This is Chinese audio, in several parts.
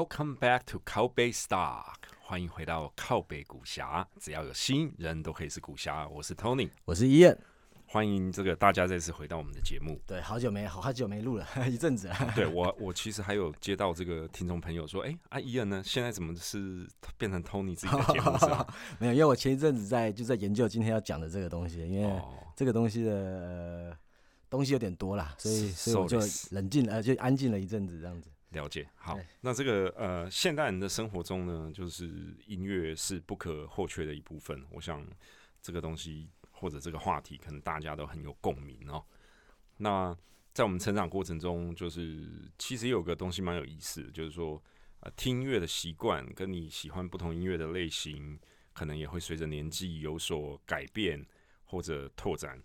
Welcome back to 靠北 Stock，欢迎回到靠北股侠。只要有心，人都可以是股侠。我是 Tony，我是伊燕。欢迎这个大家再次回到我们的节目。对，好久没好好久没录了 一阵子了。对我，我其实还有接到这个听众朋友说，哎，阿伊恩呢？现在怎么是变成 Tony 自己的节目是吧？没有，因为我前一阵子在就在研究今天要讲的这个东西，因为这个东西的东西有点多啦，所以所以我就冷静了，就安静了一阵子这样子。了解。好，那这个呃，现代人的生活中呢，就是音乐是不可或缺的一部分。我想这个东西。或者这个话题可能大家都很有共鸣哦。那在我们成长过程中，就是其实有个东西蛮有意思的，就是说，呃，听音乐的习惯跟你喜欢不同音乐的类型，可能也会随着年纪有所改变或者拓展。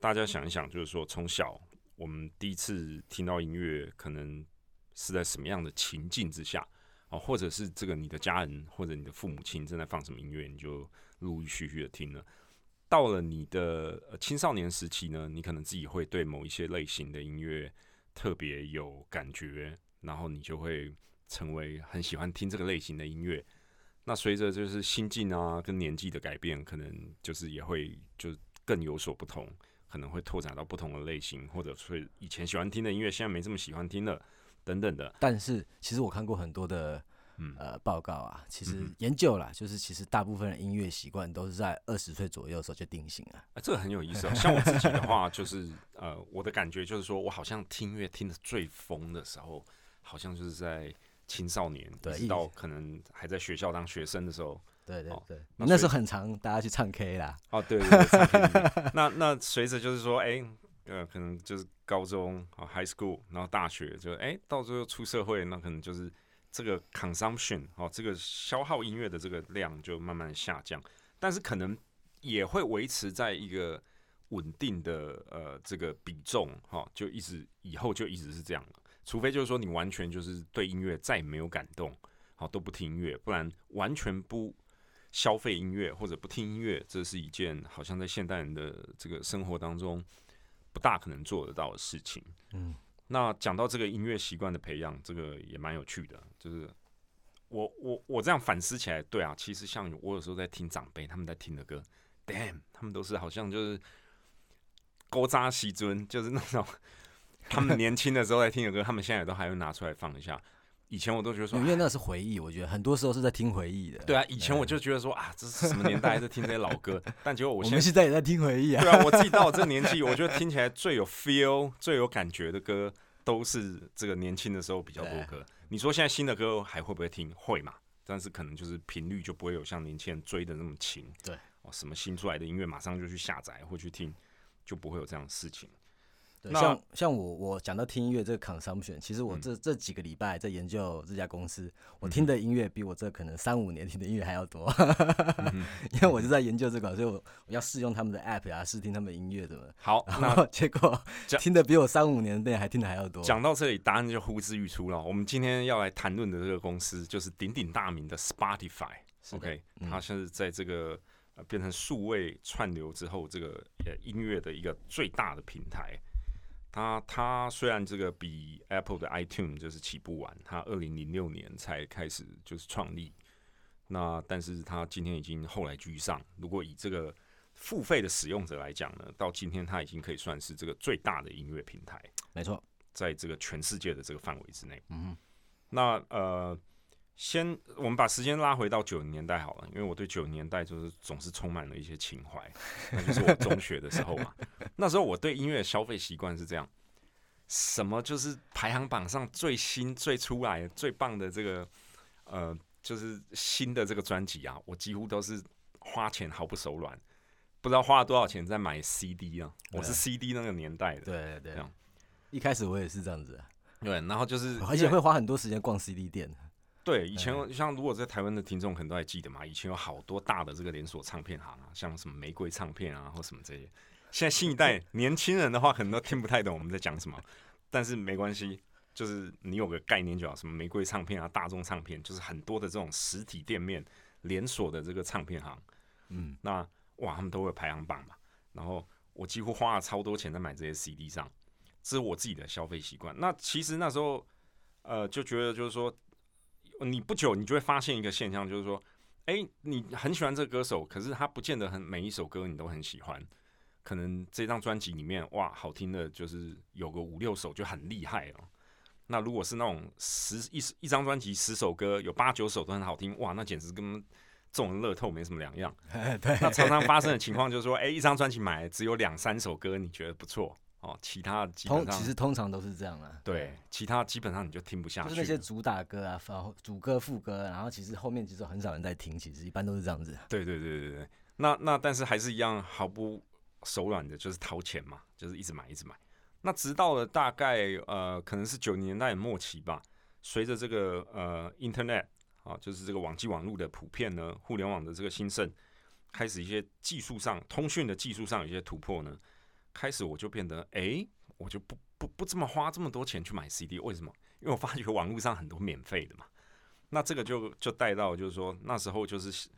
大家想一想，就是说，从小我们第一次听到音乐，可能是在什么样的情境之下啊？或者是这个你的家人或者你的父母亲正在放什么音乐，你就陆陆续续的听了。到了你的青少年时期呢，你可能自己会对某一些类型的音乐特别有感觉，然后你就会成为很喜欢听这个类型的音乐。那随着就是心境啊跟年纪的改变，可能就是也会就更有所不同，可能会拓展到不同的类型，或者是以前喜欢听的音乐现在没这么喜欢听了等等的。但是其实我看过很多的。嗯，呃，报告啊，其实研究啦，就是其实大部分的音乐习惯都是在二十岁左右的时候就定型了。啊，这个很有意思。像我自己的话，就是呃，我的感觉就是说，我好像听音乐听的最疯的时候，好像就是在青少年，对，到可能还在学校当学生的时候。对对对，那时候很长，大家去唱 K 啦。哦，对对对。那那随着就是说，哎，呃，可能就是高中啊，high school，然后大学，就哎，到最后出社会，那可能就是。这个 consumption 哦，这个消耗音乐的这个量就慢慢下降，但是可能也会维持在一个稳定的呃这个比重哈，就一直以后就一直是这样了除非就是说你完全就是对音乐再也没有感动，好都不听音乐，不然完全不消费音乐或者不听音乐，这是一件好像在现代人的这个生活当中不大可能做得到的事情。嗯。那讲到这个音乐习惯的培养，这个也蛮有趣的。就是我我我这样反思起来，对啊，其实像我有时候在听长辈他们在听的歌，damn，他们都是好像就是勾扎西尊，就是那种 他们年轻的时候在听的歌，他们现在都还会拿出来放一下。以前我都觉得说，因为那是回忆，我觉得很多时候是在听回忆的。对啊，以前我就觉得说啊，这是什么年代在听这些老歌？但结果我们现在也在听回忆啊。对啊，我自己到我这个年纪，我觉得听起来最有 feel、最有感觉的歌，都是这个年轻的时候比较多歌。你说现在新的歌还会不会听？会嘛？但是可能就是频率就不会有像年轻人追的那么勤。对，哦，什么新出来的音乐马上就去下载或去听，就不会有这样的事情。像像我我讲到听音乐这个 consumption，其实我这这几个礼拜在研究这家公司，我听的音乐比我这可能三五年听的音乐还要多，因为我就在研究这个，所以我我要试用他们的 app 啊，试听他们的音乐的。好，那结果听的比我三五年的还听的还要多。讲到这里，答案就呼之欲出了。我们今天要来谈论的这个公司，就是鼎鼎大名的 Spotify。OK，它现在在这个变成数位串流之后，这个呃音乐的一个最大的平台。它它虽然这个比 Apple 的 iTunes 就是起步晚，它二零零六年才开始就是创立，那但是它今天已经后来居上。如果以这个付费的使用者来讲呢，到今天它已经可以算是这个最大的音乐平台。没错，在这个全世界的这个范围之内。嗯，那呃。先，我们把时间拉回到九零年代好了，因为我对九零年代就是总是充满了一些情怀，那就是我中学的时候嘛。那时候我对音乐消费习惯是这样：什么就是排行榜上最新、最出来、最棒的这个，呃，就是新的这个专辑啊，我几乎都是花钱毫不手软，不知道花了多少钱在买 CD 啊。我是 CD 那个年代的，对对对，一开始我也是这样子，对，然后就是而且会花很多时间逛 CD 店。对，以前像如果在台湾的听众可能都还记得嘛，以前有好多大的这个连锁唱片行啊，像什么玫瑰唱片啊或什么这些。现在新一代 年轻人的话，可能都听不太懂我们在讲什么，但是没关系，就是你有个概念就好。什么玫瑰唱片啊、大众唱片，就是很多的这种实体店面连锁的这个唱片行，嗯，那哇，他们都会排行榜嘛。然后我几乎花了超多钱在买这些 CD 上，这是我自己的消费习惯。那其实那时候，呃，就觉得就是说。你不久你就会发现一个现象，就是说，哎，你很喜欢这个歌手，可是他不见得很每一首歌你都很喜欢。可能这张专辑里面，哇，好听的就是有个五六首就很厉害哦。那如果是那种十一一张专辑十首歌有八九首都很好听，哇，那简直跟中乐透没什么两样。对，那常常发生的情况就是说，哎，一张专辑买只有两三首歌你觉得不错哦，其他基本上其实通常都是这样啊。对，其他基本上你就听不下去。就是那些主打歌啊，然后主歌副歌，然后其实后面其实很少人在听，其实一般都是这样子。对对对对对，那那但是还是一样毫不手软的，就是掏钱嘛，就是一直买一直买。那直到了大概呃，可能是九零年代末期吧，随着这个呃，Internet 啊，就是这个网际网络的普遍呢，互联网的这个兴盛，开始一些技术上通讯的技术上有一些突破呢，开始我就变得哎，我就不不不这么花这么多钱去买 CD，为什么？因为我发觉网络上很多免费的嘛。那这个就就带到就是说那时候就是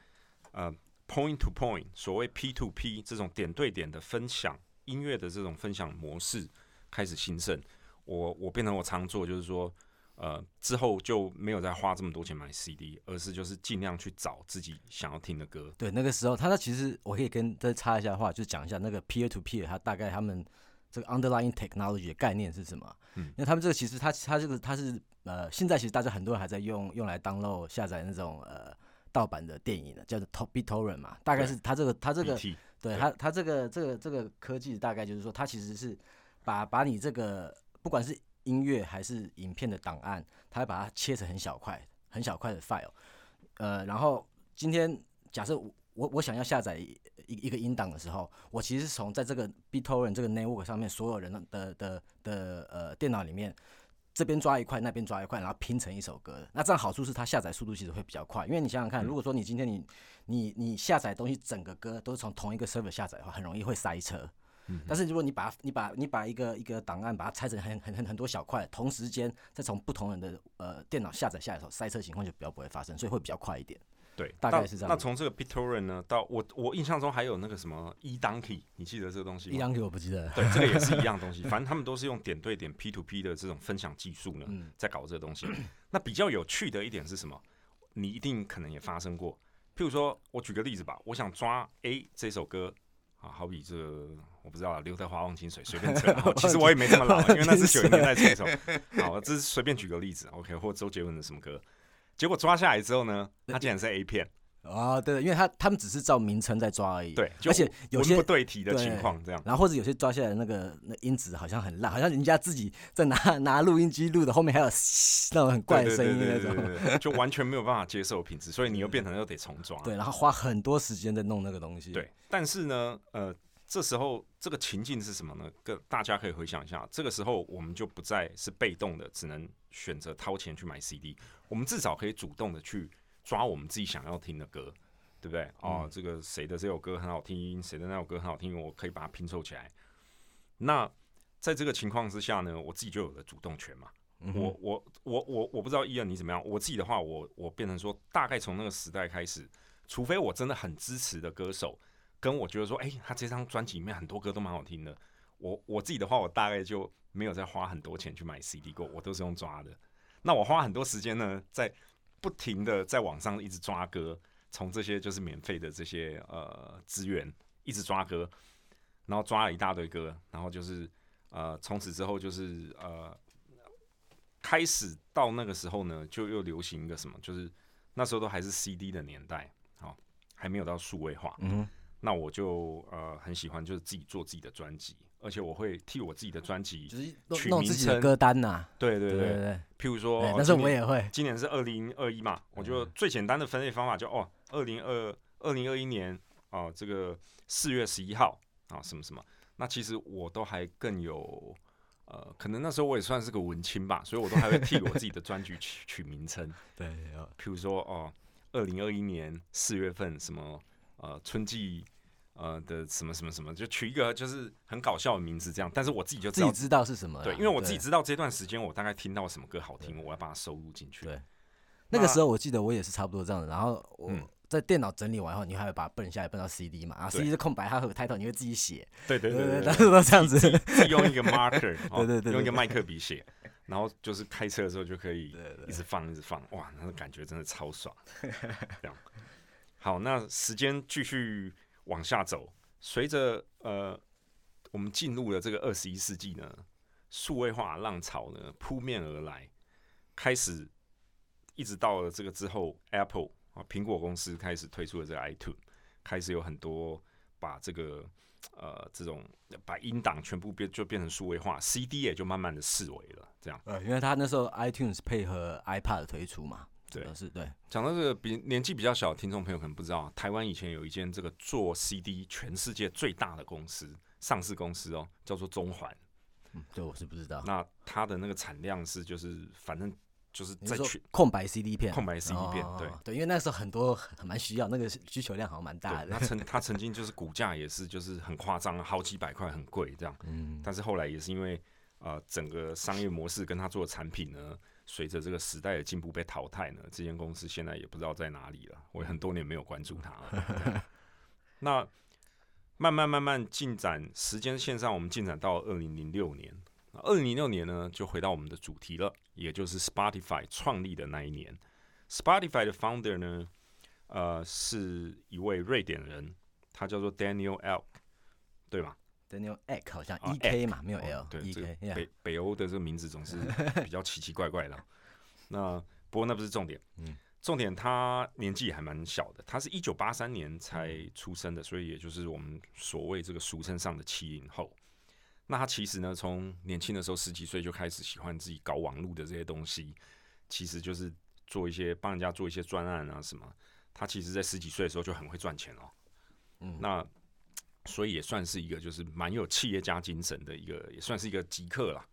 呃，point to point，所谓 P to P 这种点对点的分享音乐的这种分享模式。开始兴盛，我我变成我常做，就是说，呃，之后就没有再花这么多钱买 CD，而是就是尽量去找自己想要听的歌。对，那个时候，他其实我可以跟再插一下话，就讲一下那个 peer to peer，他大概他们这个 underlying technology 的概念是什么？嗯，因为他们这个其实他他这个他是呃，现在其实大家很多人还在用用来 download 下载那种呃盗版的电影的，叫做 torrent 嘛，大概是他这个他这个对他他这个这个这个科技大概就是说，它其实是。把把你这个不管是音乐还是影片的档案，它会把它切成很小块、很小块的 file。呃，然后今天假设我我我想要下载一一个音档的时候，我其实是从在这个 BitTorrent 这个 network 上面所有人的的的呃电脑里面，这边抓一块，那边抓一块，然后拼成一首歌。那这样好处是它下载速度其实会比较快，因为你想想看，如果说你今天你你你下载东西整个歌都是从同一个 server 下载的话，很容易会塞车。但是如果你把你把你把一个一个档案把它拆成很很很很多小块，同时间再从不同人的呃电脑下载下来的时候，塞车情况就比较不会发生，所以会比较快一点。对，大概是这样。那从这个 BitTorrent 呢，到我我印象中还有那个什么 eDonkey，你记得这个东西吗？eDonkey 我不记得。对，这个也是一样东西，反正他们都是用点对点 P to P 的这种分享技术呢，在搞这个东西。那比较有趣的一点是什么？你一定可能也发生过，譬如说我举个例子吧，我想抓 A 这首歌。啊，好比这我不知道啊，刘德华忘情水随便扯。其实我也没这么老，因为那是九零年代这首。好，这是随便举个例子，OK，或周杰伦的什么歌。结果抓下来之后呢，他竟然是 A 片。啊，对，因为他他们只是照名称在抓而已。对，而且有些不对题的情况这样。然后或者有些抓下来那个那音质好像很烂，好像人家自己在拿拿录音机录的，后面还有那种很怪的声音那种，就完全没有办法接受品质，所以你又变成又得重装。对，然后花很多时间在弄那个东西。对，但是呢，呃，这时候这个情境是什么呢？跟大家可以回想一下，这个时候我们就不再是被动的，只能选择掏钱去买 CD，我们至少可以主动的去抓我们自己想要听的歌。对不对？哦，这个谁的这首歌很好听，谁的那首歌很好听，我可以把它拼凑起来。那在这个情况之下呢，我自己就有了主动权嘛。我我我我我不知道伊恩你怎么样。我自己的话，我我变成说，大概从那个时代开始，除非我真的很支持的歌手，跟我觉得说，哎，他这张专辑里面很多歌都蛮好听的。我我自己的话，我大概就没有再花很多钱去买 CD 过，我都是用抓的。那我花很多时间呢，在不停的在网上一直抓歌。从这些就是免费的这些呃资源一直抓歌，然后抓了一大堆歌，然后就是呃从此之后就是呃开始到那个时候呢，就又流行一个什么，就是那时候都还是 CD 的年代，好还没有到数位化。嗯，那我就呃很喜欢就是自己做自己的专辑。而且我会替我自己的专辑取名称、歌单呐。对对对对，譬如说，但是我也会。今年是二零二一嘛，我就最简单的分类方法就哦，二零二二零二一年啊，这个四月十一号啊，什么什么。那其实我都还更有呃，可能那时候我也算是个文青吧，所以我都还会替我自己的专辑取取名称。对，譬如说哦，二零二一年四月份什么呃春季。呃的什么什么什么，就取一个就是很搞笑的名字这样，但是我自己就自己知道是什么，对，因为我自己知道这段时间我大概听到什么歌好听，我要把它收录进去。对，那个时候我记得我也是差不多这样的，然后我在电脑整理完后，你还会把它奔下来奔到 CD 嘛？啊，CD 是空白，它有 title，你会自己写。对对对对，当时都这样子，用一个 marker，对对对，用一个麦克笔写，然后就是开车的时候就可以一直放一直放，哇，那个感觉真的超爽。这样，好，那时间继续往下走，随着呃我们进入了这个二十一世纪呢，数位化浪潮呢扑面而来，开始一直到了这个之后，Apple 啊。苹果公司开始推出了这个 iTunes，开始有很多把这个呃这种把音档全部变就变成数位化，CD 也就慢慢的式微了。这样，呃，因为他那时候 iTunes 配合 iPad 的推出嘛，对，是对。讲到这个比年纪比较小的听众朋友可能不知道，台湾以前有一间这个做 CD 全世界最大的公司，上市公司哦，叫做中环。嗯，这我是不知道。那它的那个产量是就是反正。就是在去空白 CD 片，空白 CD 片，对对，因为那时候很多很蛮需要，那个需求量好像蛮大的。他曾他曾经就是股价也是就是很夸张，好几百块，很贵这样。嗯，但是后来也是因为呃整个商业模式跟他做的产品呢，随着这个时代的进步被淘汰呢，这间公司现在也不知道在哪里了。我很多年没有关注它了。那慢慢慢慢进展，时间线上我们进展到二零零六年。二零零六年呢，就回到我们的主题了，也就是 Spotify 创立的那一年。Spotify 的 founder 呢，呃，是一位瑞典人，他叫做 Daniel Elk，对吧？Daniel Ek 好像 E K 嘛，没有 L。对，北北欧的这个名字总是比较奇奇怪怪的。那不过那不是重点，嗯，重点他年纪还蛮小的，他是一九八三年才出生的，所以也就是我们所谓这个俗称上的七零后。那他其实呢，从年轻的时候十几岁就开始喜欢自己搞网络的这些东西，其实就是做一些帮人家做一些专案啊什么。他其实在十几岁的时候就很会赚钱哦。嗯，那所以也算是一个就是蛮有企业家精神的一个，也算是一个极客啦。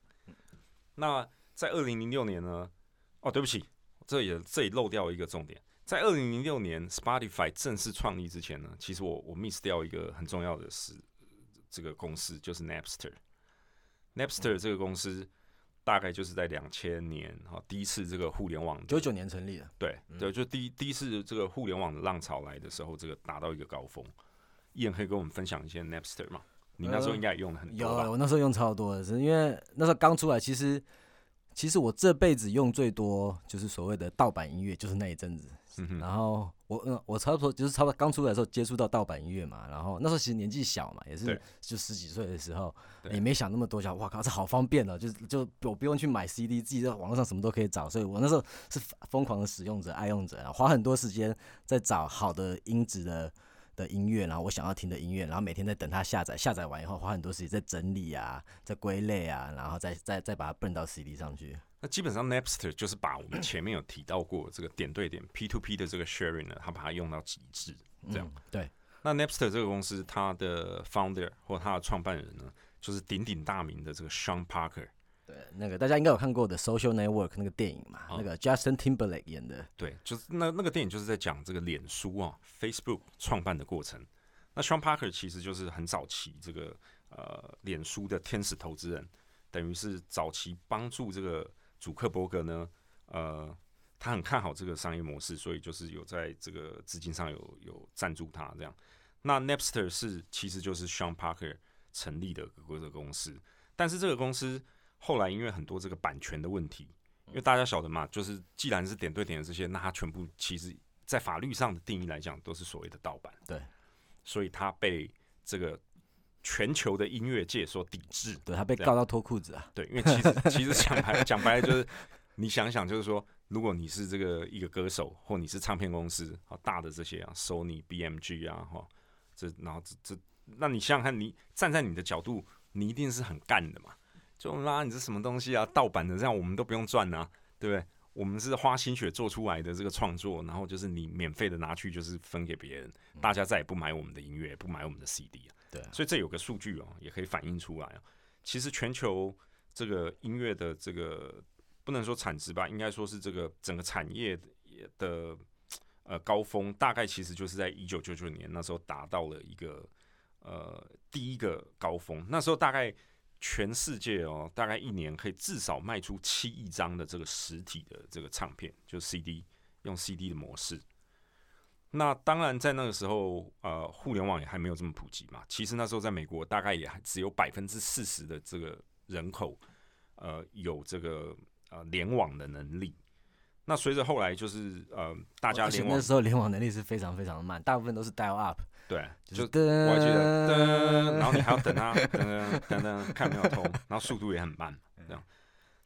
那在二零零六年呢，哦，对不起，这也这里漏掉一个重点，在二零零六年 Spotify 正式创立之前呢，其实我我 miss 掉一个很重要的事，这个公司就是 Napster。Napster 这个公司大概就是在两千年哈，第一次这个互联网九九年成立的，对对，就第一第一次这个互联网的浪潮来的时候，这个达到一个高峰。伊人可以跟我们分享一些 Napster 吗？你那时候应该也用的很多有，我那时候用超多的，是因为那时候刚出来，其实其实我这辈子用最多就是所谓的盗版音乐，就是那一阵子。然后我嗯，我差不多就是差不多刚出来的时候接触到盗版音乐嘛，然后那时候其实年纪小嘛，也是就十几岁的时候，也没想那么多，想哇靠，这好方便哦，就是就我不用去买 CD，自己在网络上什么都可以找，所以我那时候是疯狂的使用者、爱用者，花很多时间在找好的音质的的音乐，然后我想要听的音乐，然后每天在等它下载，下载完以后花很多时间在整理啊，在归类啊，然后再再再把它蹦到 CD 上去。那基本上，Napster 就是把我们前面有提到过这个点对点 P to P 的这个 sharing 呢，它把它用到极致，这样。对。那 Napster 这个公司，它的 founder 或它的创办人呢，就是鼎鼎大名的这个 Sean Parker。对，那个大家应该有看过的 Social Network 那个电影嘛，那个 Justin Timberlake 演的。对，就是那那个电影就是在讲这个脸书啊，Facebook 创办的过程。那 Sean Parker 其实就是很早期这个呃脸书的天使投资人，等于是早期帮助这个。主克伯格呢，呃，他很看好这个商业模式，所以就是有在这个资金上有有赞助他这样。那 Napster 是其实就是 Sean Parker 成立的这个公司，但是这个公司后来因为很多这个版权的问题，因为大家晓得嘛，就是既然是点对点的这些，那它全部其实在法律上的定义来讲都是所谓的盗版，对，所以他被这个。全球的音乐界所抵制，对他被告到脱裤子啊！对，因为其实 其实讲白讲白了就是，你想想就是说，如果你是这个一个歌手，或你是唱片公司，好大的这些啊，Sony、BMG 啊，哈，这然后这这，那你想想看，你站在你的角度，你一定是很干的嘛？就拉你这什么东西啊，盗版的，这样我们都不用赚啊，对不对？我们是花心血做出来的这个创作，然后就是你免费的拿去就是分给别人，大家再也不买我们的音乐，不买我们的 CD 啊。对，所以这有个数据哦，也可以反映出来啊。其实全球这个音乐的这个不能说产值吧，应该说是这个整个产业的呃高峰，大概其实就是在一九九九年那时候达到了一个呃第一个高峰。那时候大概全世界哦，大概一年可以至少卖出七亿张的这个实体的这个唱片，就是 CD，用 CD 的模式。那当然，在那个时候，呃，互联网也还没有这么普及嘛。其实那时候在美国，大概也还只有百分之四十的这个人口，呃，有这个呃联网的能力。那随着后来就是呃，大家联网那时候联网能力是非常非常的慢，大部分都是 dial up。对，就我还记得噔，然后你还要等它等等等看没有通，然后速度也很慢，这样。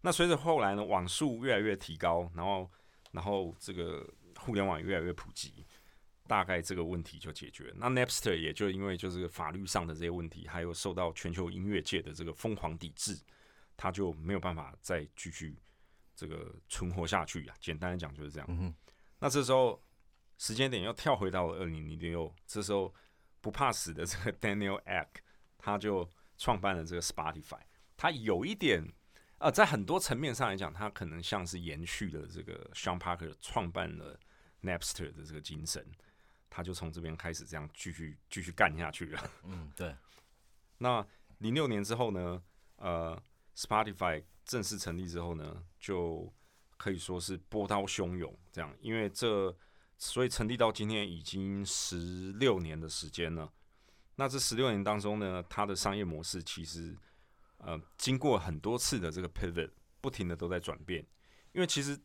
那随着后来呢，网速越来越提高，然后然后这个互联网越来越普及。大概这个问题就解决。那 Napster 也就因为就是法律上的这些问题，还有受到全球音乐界的这个疯狂抵制，他就没有办法再继续这个存活下去呀。简单的讲就是这样。那这时候时间点又跳回到了二零零六，这时候不怕死的这个 Daniel Ek 他就创办了这个 Spotify。他有一点啊，在很多层面上来讲，他可能像是延续了这个 Sean Parker 创办了 Napster 的这个精神。他就从这边开始这样继续继续干下去了。嗯，对。那零六年之后呢？呃，Spotify 正式成立之后呢，就可以说是波涛汹涌这样，因为这所以成立到今天已经十六年的时间了。那这十六年当中呢，它的商业模式其实呃经过很多次的这个 pivot，不停的都在转变。因为其实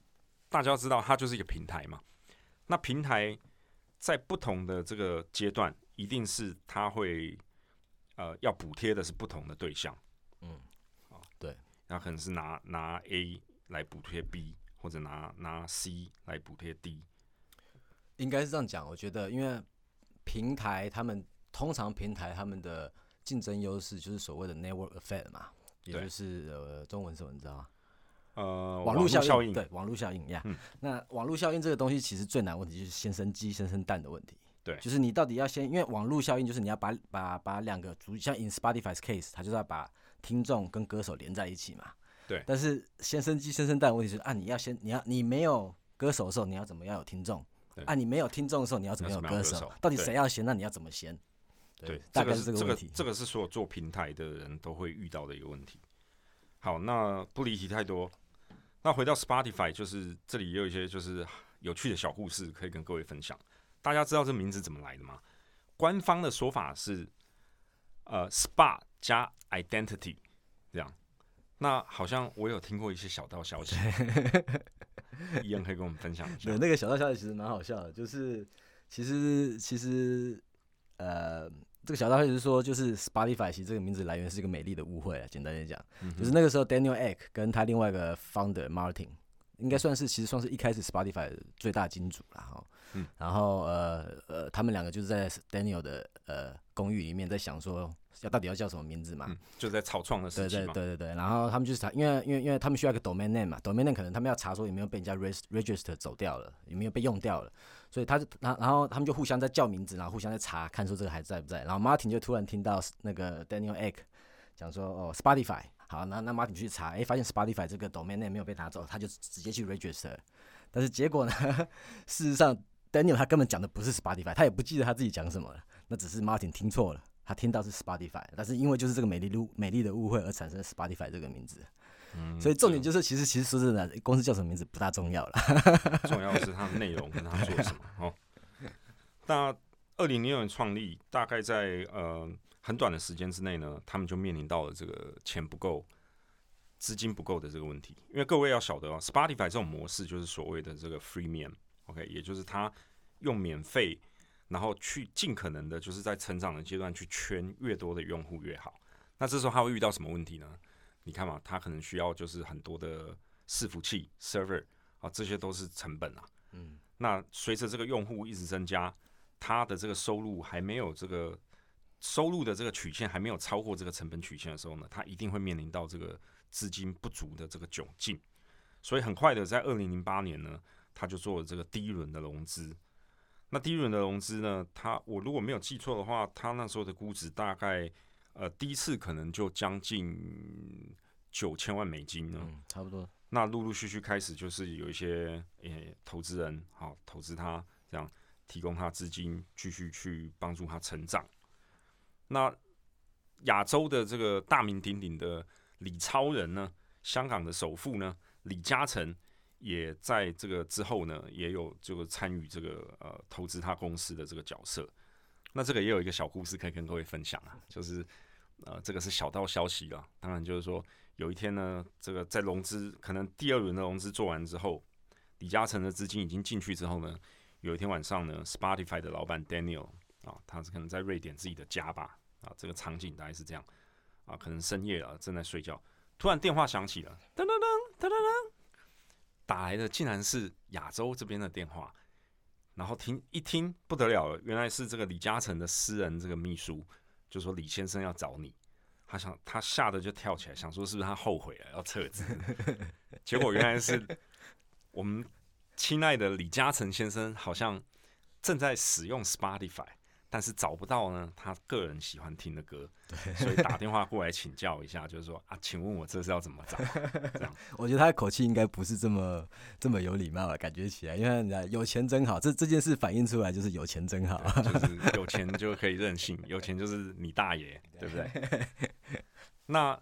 大家知道，它就是一个平台嘛。那平台。在不同的这个阶段，一定是它会呃要补贴的是不同的对象，嗯，啊，对，那可能是拿拿 A 来补贴 B，或者拿拿 C 来补贴 D，应该是这样讲。我觉得，因为平台他们通常平台他们的竞争优势就是所谓的 network effect 嘛，也就是呃中文什么你知道吗？呃，网络效应对网络效应呀。那网络效应这个东西其实最难问题就是先生鸡先生蛋的问题。对，就是你到底要先，因为网络效应就是你要把把把两个主，像 in Spotify's case，它就是要把听众跟歌手连在一起嘛。对。但是先生鸡先生蛋的问题是啊，你要先你要你没有歌手的时候，你要怎么样有听众？啊，你没有听众的时候，你要怎么有歌手？到底谁要先？那你要怎么先？对，大概是这个问题。这个是所有做平台的人都会遇到的一个问题。好，那不离题太多。那回到 Spotify，就是这里也有一些就是有趣的小故事可以跟各位分享。大家知道这名字怎么来的吗？官方的说法是，呃，Spot 加 Identity 这样。那好像我有听过一些小道消息，一样可以跟我们分享一下。对，那个小道消息其实蛮好笑的，就是其实其实呃。这个小道消息是说，就是 Spotify 其实这个名字来源是一个美丽的误会啊。简单点讲，就是那个时候 Daniel Ek 跟他另外一个 founder Martin，应该算是其实算是一开始 Spotify 的最大金主了哈。嗯。然后呃呃，他们两个就是在 Daniel 的呃公寓里面在想说，要到底要叫什么名字嘛？就在草创的时期对对对对对。然后他们就是查，因为因为因为他们需要一个 domain name 嘛，domain name 可能他们要查说有没有被人家 register 走掉了，有没有被用掉了。所以他就，然然后他们就互相在叫名字，然后互相在查，看说这个还在不在。然后 Martin 就突然听到那个 Daniel Ek 讲说，哦，Spotify，好，那那 Martin 去查，哎，发现 Spotify 这个 domain name 没有被拿走，他就直接去 register。但是结果呢，事实上 Daniel 他根本讲的不是 Spotify，他也不记得他自己讲什么了，那只是 Martin 听错了，他听到是 Spotify，但是因为就是这个美丽路美丽的误会而产生 Spotify 这个名字。嗯所以重点就是，其实其实说真的，公司叫什么名字不大重要了，重要的是它的内容跟它做什么 哦。那二零零六年创立，大概在呃很短的时间之内呢，他们就面临到了这个钱不够、资金不够的这个问题。因为各位要晓得哦，Spotify 这种模式就是所谓的这个 freemium，OK，也就是它用免费，然后去尽可能的就是在成长的阶段去圈越多的用户越好。那这时候他会遇到什么问题呢？你看嘛，他可能需要就是很多的伺服器 server 啊，这些都是成本啊。嗯，那随着这个用户一直增加，他的这个收入还没有这个收入的这个曲线还没有超过这个成本曲线的时候呢，他一定会面临到这个资金不足的这个窘境。所以很快的，在二零零八年呢，他就做了这个第一轮的融资。那第一轮的融资呢，他我如果没有记错的话，他那时候的估值大概。呃，第一次可能就将近九千万美金呢，差不多。那陆陆续续开始就是有一些诶投资人好投资他，这样提供他资金，继续去帮助他成长。那亚洲的这个大名鼎鼎的李超人呢，香港的首富呢，李嘉诚也在这个之后呢，也有这个参与这个呃投资他公司的这个角色。那这个也有一个小故事可以跟各位分享啊，就是呃这个是小道消息了。当然就是说有一天呢，这个在融资可能第二轮的融资做完之后，李嘉诚的资金已经进去之后呢，有一天晚上呢，Spotify 的老板 Daniel 啊，他是可能在瑞典自己的家吧啊，这个场景大概是这样啊，可能深夜了正在睡觉，突然电话响起了，噔噔噔噔噔噔。打来的竟然是亚洲这边的电话，然后听一听不得了了，原来是这个李嘉诚的私人这个秘书，就说李先生要找你，他想他吓得就跳起来，想说是不是他后悔了要撤资，结果原来是我们亲爱的李嘉诚先生好像正在使用 Spotify。但是找不到呢，他个人喜欢听的歌，所以打电话过来请教一下，就是说啊，请问我这是要怎么找？这样，我觉得他的口气应该不是这么这么有礼貌了，感觉起来，因为有钱真好，这这件事反映出来就是有钱真好，就是有钱就可以任性，有钱就是你大爷，对不对？那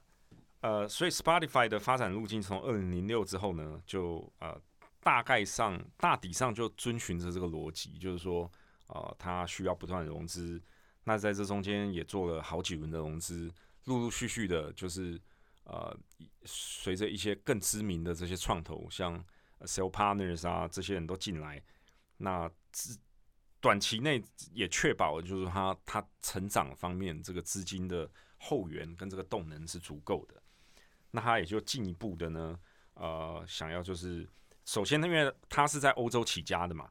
呃，所以 Spotify 的发展路径从二零零六之后呢，就呃大概上大体上就遵循着这个逻辑，就是说。呃，它需要不断的融资，那在这中间也做了好几轮的融资，陆陆续续的，就是呃，随着一些更知名的这些创投，像 Sell Partners 啊，这些人都进来，那资短期内也确保，就是它它成长方面这个资金的后援跟这个动能是足够的，那它也就进一步的呢，呃，想要就是首先，因为它是在欧洲起家的嘛。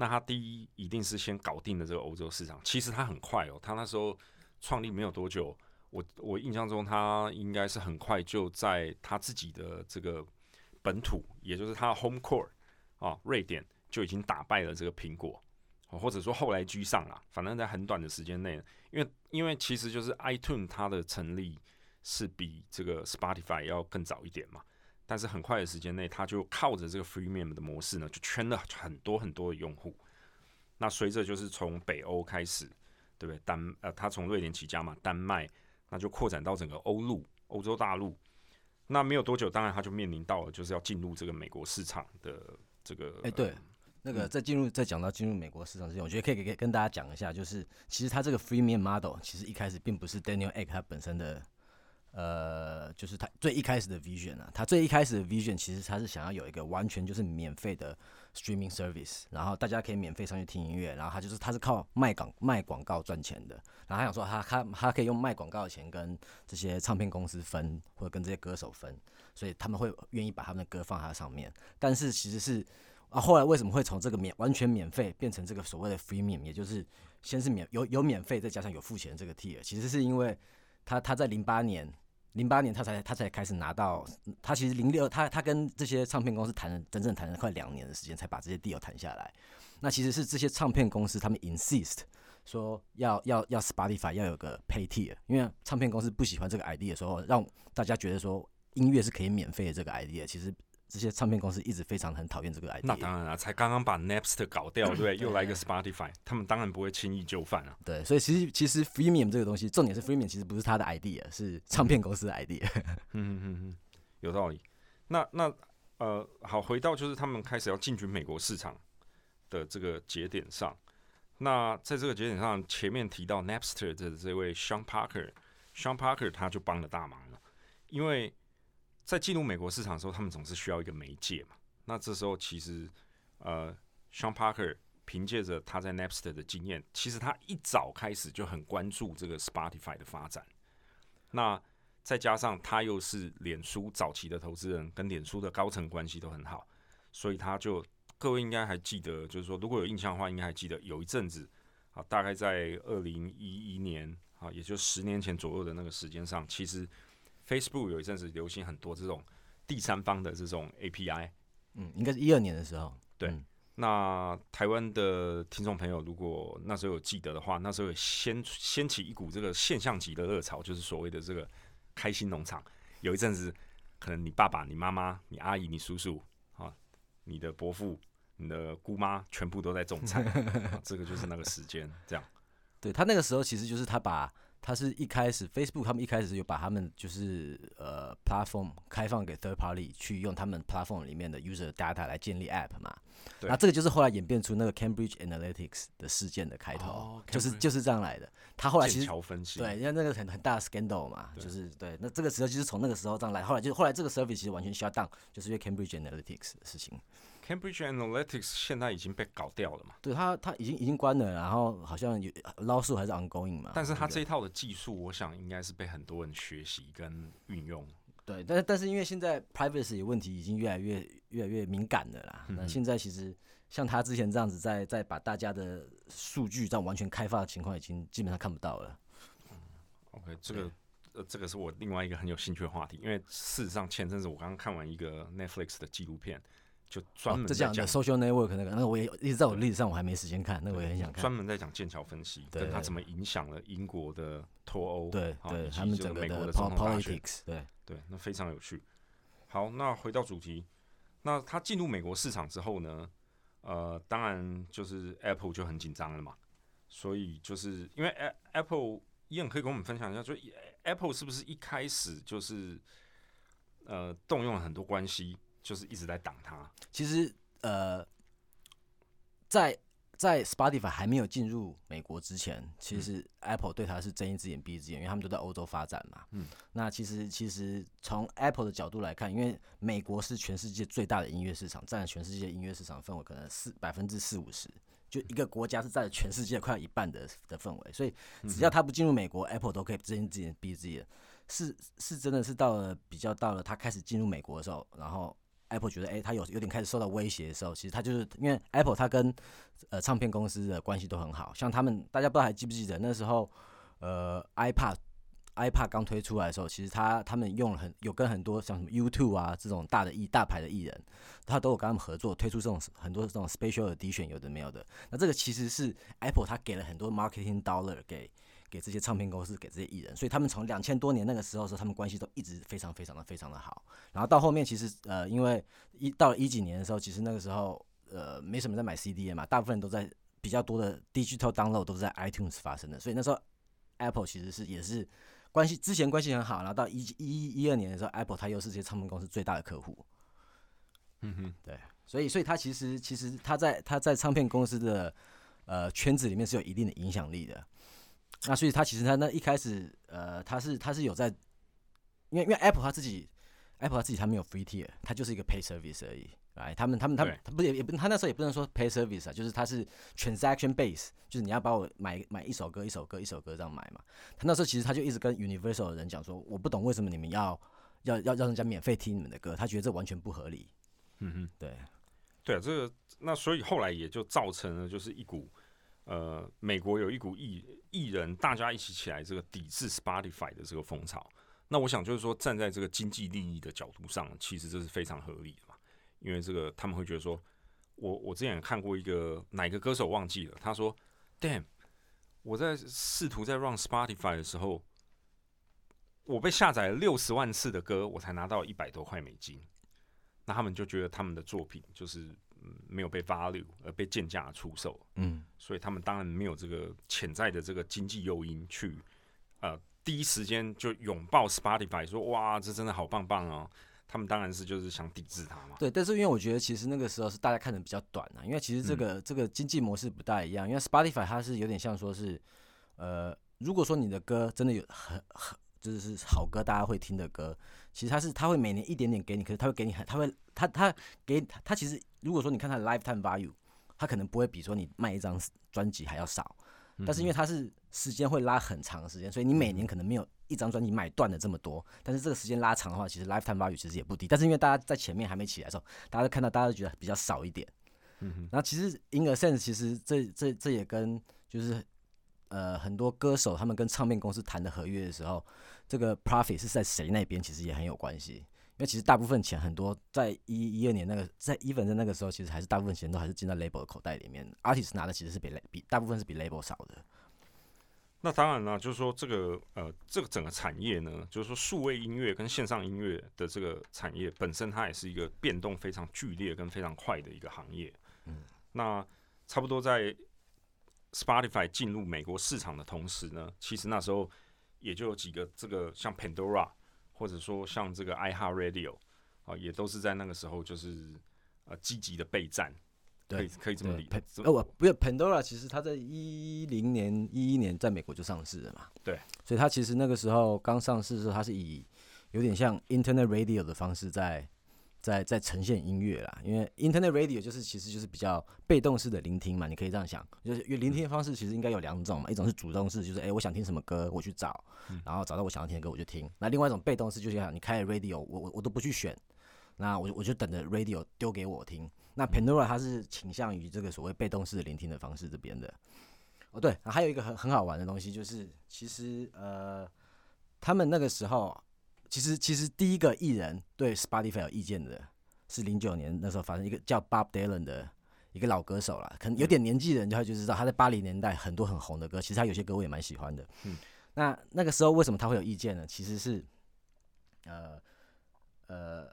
那他第一一定是先搞定了这个欧洲市场，其实他很快哦，他那时候创立没有多久，我我印象中他应该是很快就在他自己的这个本土，也就是他 home core 啊，瑞典就已经打败了这个苹果，或者说后来居上了，反正在很短的时间内，因为因为其实就是 iTunes 它的成立是比这个 Spotify 要更早一点嘛。但是很快的时间内，他就靠着这个 freemium 的模式呢，就圈了很多很多的用户。那随着就是从北欧开始，对不对？丹呃，他从瑞典起家嘛，丹麦，那就扩展到整个欧陆、欧洲大陆。那没有多久，当然他就面临到了就是要进入这个美国市场的这个。哎，对，那个在进入在讲到进入美国市场之前，我觉得可以给跟大家讲一下，就是其实他这个 freemium model 其实一开始并不是 Daniel Ek 他本身的。呃，就是他最一开始的 vision 啊，他最一开始的 vision 其实他是想要有一个完全就是免费的 streaming service，然后大家可以免费上去听音乐，然后他就是他是靠卖广卖广告赚钱的，然后他想说他他他可以用卖广告的钱跟这些唱片公司分，或者跟这些歌手分，所以他们会愿意把他们的歌放在上面。但是其实是啊，后来为什么会从这个免完全免费变成这个所谓的 freemium，也就是先是免有有免费再加上有付钱这个 tier，其实是因为。他他在零八年，零八年他才他才开始拿到，他其实零六他他跟这些唱片公司谈了整整谈了快两年的时间，才把这些 deal 谈下来。那其实是这些唱片公司他们 insist 说要要要 Spotify 要有个 pay tier，因为唱片公司不喜欢这个 idea，的时候让大家觉得说音乐是可以免费的这个 idea，其实。这些唱片公司一直非常很讨厌这个 idea。那当然了，才刚刚把 Napster 搞掉，对不对？又来一个 Spotify，他们当然不会轻易就范啊。对，所以其实其实 Freemium 这个东西，重点是 Freemium 其实不是他的 idea，是唱片公司的 idea。嗯嗯嗯，有道理。那那呃，好，回到就是他们开始要进军美国市场的这个节点上。那在这个节点上，前面提到 Napster 的这位 Sean Parker，Sean Parker 他就帮了大忙了，因为。在进入美国市场的时候，他们总是需要一个媒介嘛。那这时候其实，呃，Sean Parker 凭借着他在 Napster 的经验，其实他一早开始就很关注这个 Spotify 的发展。那再加上他又是脸书早期的投资人，跟脸书的高层关系都很好，所以他就各位应该还记得，就是说如果有印象的话，应该还记得有一阵子啊，大概在二零一一年啊，也就十年前左右的那个时间上，其实。Facebook 有一阵子流行很多这种第三方的这种 API，嗯，应该是一二年的时候。对，那台湾的听众朋友如果那时候有记得的话，那时候掀掀起一股这个现象级的热潮，就是所谓的这个开心农场。有一阵子，可能你爸爸、你妈妈、你阿姨、你叔叔啊、你的伯父、你的姑妈，全部都在种菜，这个就是那个时间。这样，对他那个时候其实就是他把。它是一开始 Facebook 他们一开始有把他们就是呃 platform 开放给 third party 去用他们 platform 里面的 user data 来建立 app 嘛，那这个就是后来演变出那个 Cambridge Analytics 的事件的开头，就是就是这样来的。他后来其实对，因为那个很很大的 scandal 嘛，就是对，那这个时候就是从那个时候这样来，后来就后来这个 service 其实完全 shut down，就是因为 Cambridge Analytics 的事情。Cambridge Analytics 现在已经被搞掉了嘛？对，它它已经已经关了，然后好像有捞数还是 ongoing 嘛？但是它这一套的技术，我想应该是被很多人学习跟运用。对，但但是因为现在 privacy 问题已经越来越越来越敏感的啦。那现在其实像他之前这样子，在在把大家的数据这样完全开发的情况，已经基本上看不到了。OK，这个呃，这个是我另外一个很有兴趣的话题，因为事实上前阵子我刚刚看完一个 Netflix 的纪录片。就专门在讲 social network 那个，那个我也一直在我历史上，我还没时间看，那个我也很想看。专门在讲剑桥分析，跟他怎么影响了英国的脱欧，对对，他们整个的 politics，对对，那非常有趣。好，那回到主题，那他进入美国市场之后呢？呃，当然就是 Apple 就很紧张了嘛，所以就是因为 Apple，伊恩可以跟我们分享一下，就 Apple 是不是一开始就是呃动用了很多关系？就是一直在挡他。其实，呃，在在 Spotify 还没有进入美国之前，其实 Apple 对他是睁一只眼闭一只眼，因为他们都在欧洲发展嘛。嗯。那其实，其实从 Apple 的角度来看，因为美国是全世界最大的音乐市场，占了全世界音乐市场氛围可能四百分之四五十，就一个国家是占了全世界快要一半的的氛围。所以，只要他不进入美国，Apple 都可以睁一只眼闭一只眼。是是，真的是到了比较到了他开始进入美国的时候，然后。Apple 觉得，哎，他有有点开始受到威胁的时候，其实他就是因为 Apple 他跟呃唱片公司的关系都很好，像他们大家不知道还记不记得那时候，呃，iPad iPad 刚推出来的时候，其实他他们用了很有跟很多像什么 YouTube 啊这种大的艺大牌的艺人，他都有跟他们合作推出这种很多这种 special edition 有的没有的，那这个其实是 Apple 他给了很多 marketing dollar 给。给这些唱片公司，给这些艺人，所以他们从两千多年那个时候说，他们关系都一直非常非常的非常的好。然后到后面，其实呃，因为一到了一几年的时候，其实那个时候呃，没什么在买 CD 嘛，大部分人都在比较多的 digital download 都是在 iTunes 发生的。所以那时候 Apple 其实是也是关系之前关系很好，然后到一一一二年的时候，Apple 它又是这些唱片公司最大的客户。嗯哼，对，所以所以他其实其实他在他在唱片公司的呃圈子里面是有一定的影响力的。那所以他其实他那一开始，呃，他是他是有在，因为因为 Apple 他自己，Apple 他自己他没有 free tier，他就是一个 pay service 而已，哎，他们他们他他不也也不他那时候也不能说 pay service 啊，就是他是 transaction base，就是你要把我买买一首歌一首歌一首歌这样买嘛。他那时候其实他就一直跟 Universal 的人讲说，我不懂为什么你们要要要让人家免费听你们的歌，他觉得这完全不合理。嗯哼，对，对啊，这个那所以后来也就造成了就是一股。呃，美国有一股艺艺人，大家一起起来这个抵制 Spotify 的这个风潮。那我想就是说，站在这个经济利益的角度上，其实这是非常合理的嘛。因为这个他们会觉得说，我我之前看过一个哪个歌手忘记了，他说，Damn，我在试图在 run Spotify 的时候，我被下载了六十万次的歌，我才拿到一百多块美金。那他们就觉得他们的作品就是。没有被 value 而被贱价出售，嗯，所以他们当然没有这个潜在的这个经济诱因去，呃，第一时间就拥抱 Spotify，说哇，这真的好棒棒哦。他们当然是就是想抵制它嘛。对，但是因为我觉得其实那个时候是大家看的比较短啊，因为其实这个这个经济模式不大一样，因为 Spotify 它是有点像说是，呃，如果说你的歌真的有很很就是好歌，大家会听的歌。其实他是他会每年一点点给你，可是他会给你很，他会他他给他其实如果说你看他的 lifetime value，他可能不会比说你卖一张专辑还要少，但是因为他是时间会拉很长的时间，所以你每年可能没有一张专辑买断的这么多，但是这个时间拉长的话，其实 lifetime value 其实也不低，但是因为大家在前面还没起来的时候，大家都看到大家都觉得比较少一点，嗯哼，然后其实 in a sense 其实这这这也跟就是呃很多歌手他们跟唱片公司谈的合约的时候。这个 profit 是在谁那边，其实也很有关系。因为其实大部分钱很多，在一一二年那个，在 even 在那个时候，其实还是大部分钱都还是进到 label 的口袋里面。artist 拿的其实是比比大部分是比 label 少的。那当然了，就是说这个呃，这个整个产业呢，就是说数位音乐跟线上音乐的这个产业本身，它也是一个变动非常剧烈跟非常快的一个行业。嗯，那差不多在 Spotify 进入美国市场的同时呢，其实那时候。也就有几个这个像 Pandora，或者说像这个 iHeartRadio 啊，也都是在那个时候就是呃积极的备战，可以可以这么理。哦，我不是 Pandora，其实它在一零年、一一年在美国就上市了嘛。对，所以它其实那个时候刚上市的时候，它是以有点像 Internet Radio 的方式在。在在呈现音乐啦，因为 Internet Radio 就是其实就是比较被动式的聆听嘛，你可以这样想，就是聆听的方式其实应该有两种嘛，一种是主动式，就是哎我想听什么歌我去找，然后找到我想要听的歌我就听。那另外一种被动式，就像你开了 Radio，我我我都不去选，那我我就等着 Radio 丢给我听。那 Pandora 它是倾向于这个所谓被动式的聆听的方式这边的。哦对，还有一个很很好玩的东西就是，其实呃他们那个时候。其实，其实第一个艺人对 Spotify 有意见的是零九年那时候发生一个叫 Bob Dylan 的一个老歌手了，可能有点年纪的人就会就知道他在八零年代很多很红的歌，其实他有些歌我也蛮喜欢的。嗯，那那个时候为什么他会有意见呢？其实是，呃呃，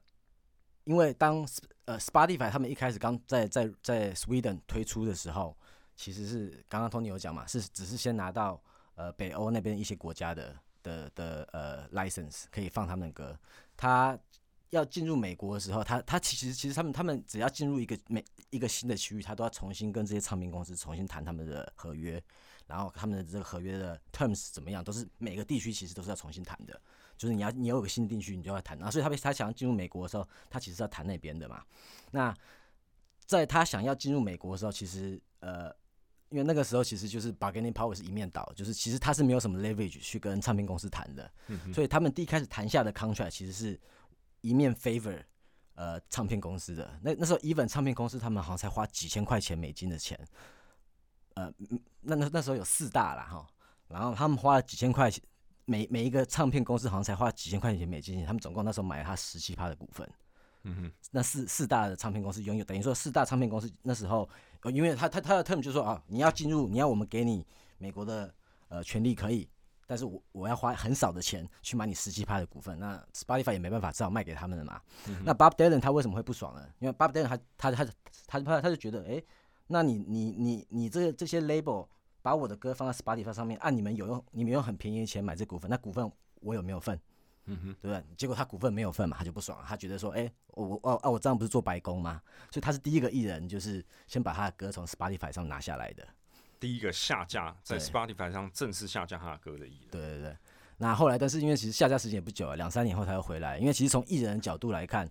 因为当呃 Spotify 他们一开始刚在在在 Sweden 推出的时候，其实是刚刚 Tony 有讲嘛，是只是先拿到呃北欧那边一些国家的。的的呃，license 可以放他们的歌。他要进入美国的时候，他他其实其实他们他们只要进入一个美一个新的区域，他都要重新跟这些唱片公司重新谈他们的合约，然后他们的这个合约的 terms 怎么样，都是每个地区其实都是要重新谈的。就是你要你有个新的地区，你就要谈。然后所以他他想要进入美国的时候，他其实要谈那边的嘛。那在他想要进入美国的时候，其实呃。因为那个时候其实就是 bargaining power 是一面倒，就是其实他是没有什么 leverage 去跟唱片公司谈的，所以他们第一开始谈下的 contract 其实是一面 favor 呃唱片公司的。那那时候 even 唱片公司他们好像才花几千块钱美金的钱，呃，那那那时候有四大了哈，然后他们花了几千块钱，每每一个唱片公司好像才花几千块钱美金，他们总共那时候买了他十七趴的股份。嗯哼，那四四大的唱片公司拥有，等于说四大唱片公司那时候，呃，因为他他他的 term 就是说啊，你要进入，你要我们给你美国的呃权利可以，但是我我要花很少的钱去买你十七趴的股份，那 Spotify 也没办法，只好卖给他们了嘛。那 Bob Dylan 他为什么会不爽呢？因为 Bob Dylan 他他他他他他就觉得，哎，那你你你你这这些 label 把我的歌放在 Spotify 上面，按你们有用你们用很便宜的钱买这股份，那股份我有没有份？嗯哼，对不对？结果他股份没有份嘛，他就不爽，他觉得说，哎，我我哦哦，我这样不是做白工吗？所以他是第一个艺人，就是先把他的歌从 Spotify 上拿下来的，第一个下架在 Spotify 上正式下架他的歌的艺人。对对对。那后来，但是因为其实下架时间也不久了，两三年后他又回来。因为其实从艺人的角度来看，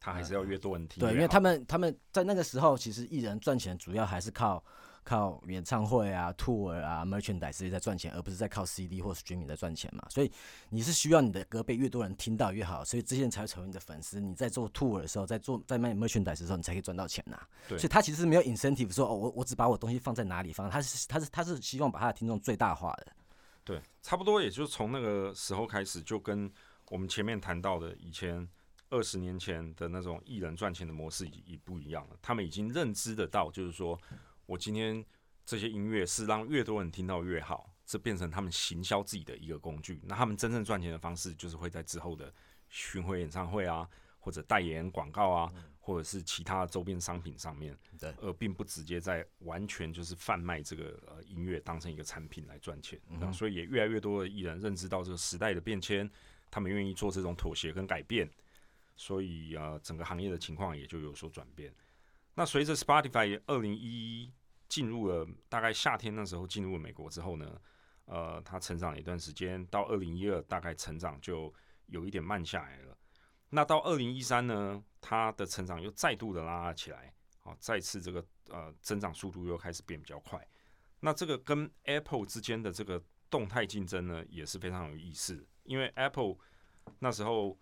他还是要越多人听。对，因为他们他们在那个时候，其实艺人赚钱主要还是靠。靠演唱会啊、tour 啊、merchandise 这些在赚钱，而不是在靠 CD 或 streaming 在赚钱嘛。所以你是需要你的歌被越多人听到越好，所以这些人才会成为你的粉丝。你在做 tour 的时候，在做在卖 merchandise 的时候，你才可以赚到钱呐。对。所以他其实是没有 incentive 说哦，我我只把我东西放在哪里放，他是他是他是希望把他的听众最大化的。对，差不多也就是从那个时候开始，就跟我们前面谈到的以前二十年前的那种艺人赚钱的模式已已不一样了。他们已经认知得到，就是说我今天。这些音乐是让越多人听到越好，这变成他们行销自己的一个工具。那他们真正赚钱的方式，就是会在之后的巡回演唱会啊，或者代言广告啊，或者是其他的周边商品上面，对，而并不直接在完全就是贩卖这个呃音乐当成一个产品来赚钱。那所以也越来越多的艺人认知到这个时代的变迁，他们愿意做这种妥协跟改变，所以呃整个行业的情况也就有所转变。那随着 Spotify 二零一一进入了大概夏天那时候进入了美国之后呢，呃，它成长了一段时间，到二零一二大概成长就有一点慢下来了。那到二零一三呢，它的成长又再度的拉起来，好，再次这个呃增长速度又开始变比较快。那这个跟 Apple 之间的这个动态竞争呢，也是非常有意思，因为 Apple 那时候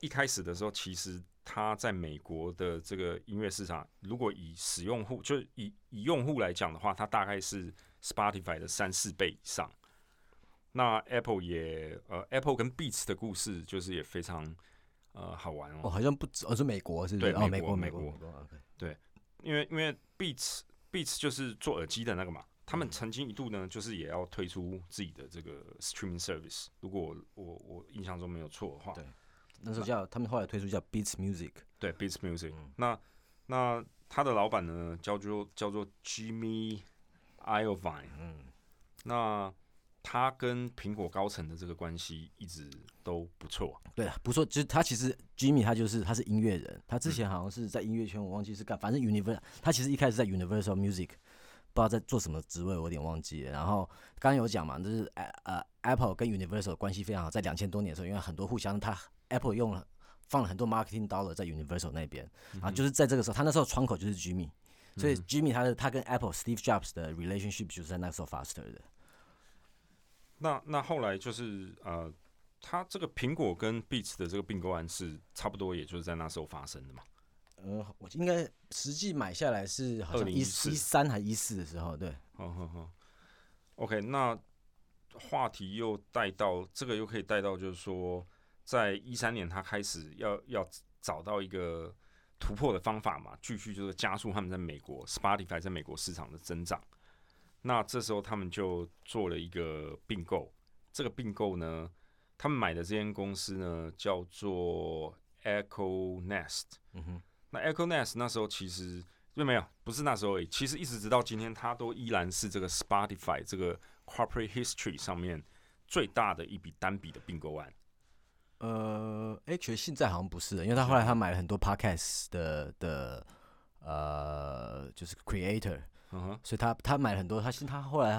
一开始的时候其实。它在美国的这个音乐市场，如果以使用户，就是以以用户来讲的话，它大概是 Spotify 的三四倍以上。那 Apple 也呃，Apple 跟 Beats 的故事就是也非常呃好玩哦。哦，好像不止，哦是美国是不是？对，美国美国美国。对，因为因为 Beats Beats 就是做耳机的那个嘛，他们曾经一度呢，就是也要推出自己的这个 streaming service。如果我我我印象中没有错的话。对。那时候叫他们后来推出叫 Beats Music，对 Beats Music。那那他的老板呢叫做叫做 Jimmy Iovine。嗯，那他跟苹果高层的这个关系一直都不错。对啊，不错。就是他其实 Jimmy 他就是他是音乐人，他之前好像是在音乐圈，我忘记是干，反正 Universal 他其实一开始在 Universal Music，不知道在做什么职位，我有点忘记了。然后刚刚有讲嘛，就是呃 Apple 跟 Universal 关系非常好，在两千多年的时候，因为很多互相，他 Apple 用了放了很多 marketing dollar 在 Universal 那边，啊，就是在这个时候，他那时候窗口就是 Jimmy，所以 Jimmy 他的他跟 Apple Steve Jobs 的 relationship 就是在那个时候 faster 的。那那后来就是呃，他这个苹果跟 Beats 的这个并购案是差不多，也就是在那时候发生的嘛。呃，我应该实际买下来是好像一一三还一四的时候，对。好好好，OK，那话题又带到这个，又可以带到就是说，在一三年他开始要要找到一个突破的方法嘛，继续就是加速他们在美国 Spotify 在美国市场的增长。那这时候他们就做了一个并购，这个并购呢，他们买的这间公司呢叫做 Echo Nest。嗯哼，那 Echo Nest 那时候其实就没有，不是那时候，其实一直直到今天，它都依然是这个 Spotify 这个 Corporate History 上面最大的一笔单笔的并购案。呃，哎，其实现在好像不是，因为他后来他买了很多 Podcast 的的呃，就是 Creator。所以他他买了很多，他他后来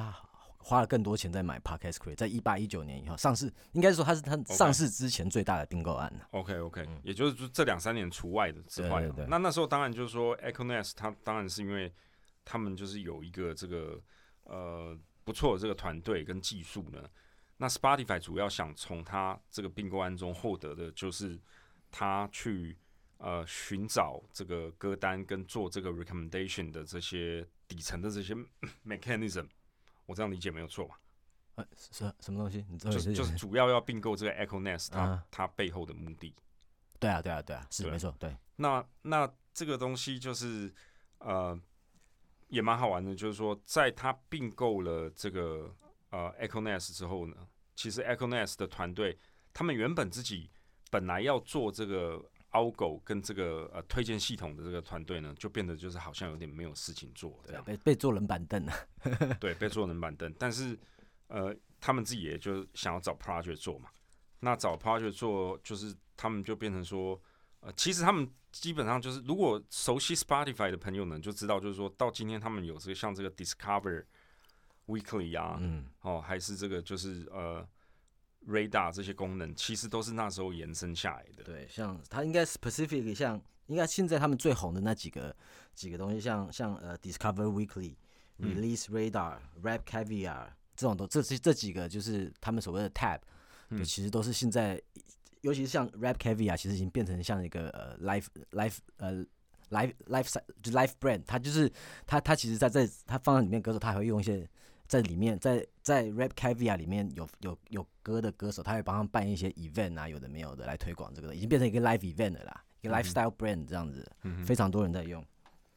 花了更多钱在买 Podcast creator，在一八一九年以后上市，应该说他是他上市之前最大的并购案 OK OK，也就是这两三年除外的之外，那那时候当然就是说 Echo Nest，它当然是因为他们就是有一个这个呃不错的这个团队跟技术呢。那 Spotify 主要想从他这个并购案中获得的就是他去呃寻找这个歌单跟做这个 recommendation 的这些。底层的这些 mechanism，我这样理解没有错吧？呃，是什么东西？你就是就是主要要并购这个 Echo Nest，它它背后的目的。对啊，对啊，对啊，是没错。对，那那这个东西就是呃，也蛮好玩的，就是说，在他并购了这个呃 Echo Nest 之后呢，其实 Echo Nest 的团队，他们原本自己本来要做这个。Algo 跟这个呃推荐系统的这个团队呢，就变得就是好像有点没有事情做这样，被被坐冷板凳了。对，被坐冷板凳。但是呃，他们自己也就想要找 project 做嘛。那找 project 做，就是他们就变成说，呃，其实他们基本上就是，如果熟悉 Spotify 的朋友呢，就知道就是说到今天他们有这个像这个 Discover Weekly 啊，嗯，哦，还是这个就是呃。Radar 这些功能其实都是那时候延伸下来的。对，像它应该 specific 像应该现在他们最红的那几个几个东西，像像呃 Discover Weekly、Release Radar、Rap Caviar 这种都这这这几个就是他们所谓的 Tab，嗯，其实都是现在，尤其是像 Rap Caviar，其实已经变成像一个呃 Life Life 呃 Life Life 就 Life Brand，它就是它它其实在在它放在里面歌手，它还会用一些。在里面，在在 Rap Caviar 里面有有有歌的歌手，他会帮他们办一些 event 啊，有的没有的来推广这个，已经变成一个 live event 了啦，一个 lifestyle brand 这样子，非常多人在用。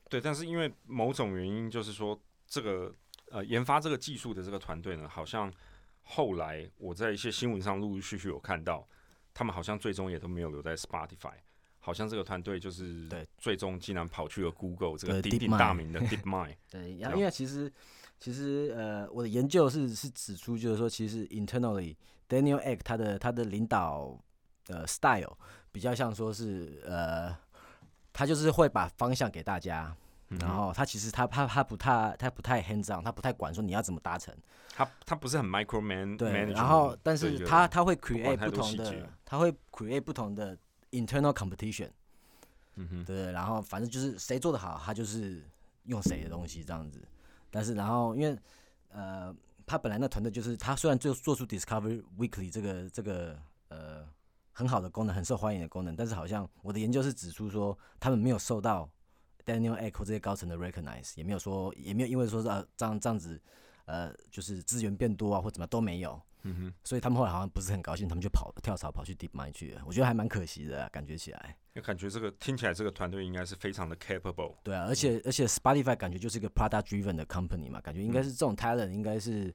对，但是因为某种原因，就是说这个呃研发这个技术的这个团队呢，好像后来我在一些新闻上陆陆续续有看到，他们好像最终也都没有留在 Spotify，好像这个团队就是对，最终竟然跑去了 Google 这个鼎鼎大名的 DeepMind。对，因为其实。其实，呃，我的研究是是指出，就是说，其实 internally Daniel Ek 他的他的领导呃 style 比较像说是呃，他就是会把方向给大家，然后他其实他他他不太他不太 hands on，他不太管说你要怎么达成，他他不是很 micro man 对，然后但是他他会 create 不同的，他会 create 不同的 internal competition，嗯哼，对，然后反正就是谁做的好，他就是用谁的东西这样子。但是，然后因为，呃，他本来那团队就是他虽然就做出 Discovery Weekly 这个这个呃很好的功能，很受欢迎的功能，但是好像我的研究是指出说，他们没有受到 Daniel Echo 这些高层的 recognize，也没有说也没有因为说是这样这样子，呃，就是资源变多啊或怎么都没有。嗯哼，所以他们后来好像不是很高兴，他们就跑跳槽跑去 DeepMind 去了。我觉得还蛮可惜的，感觉起来。就感觉这个听起来这个团队应该是非常的 capable。对啊，而且而且 Spotify 感觉就是一个 product driven 的 company 嘛，感觉应该是这种 talent 应该是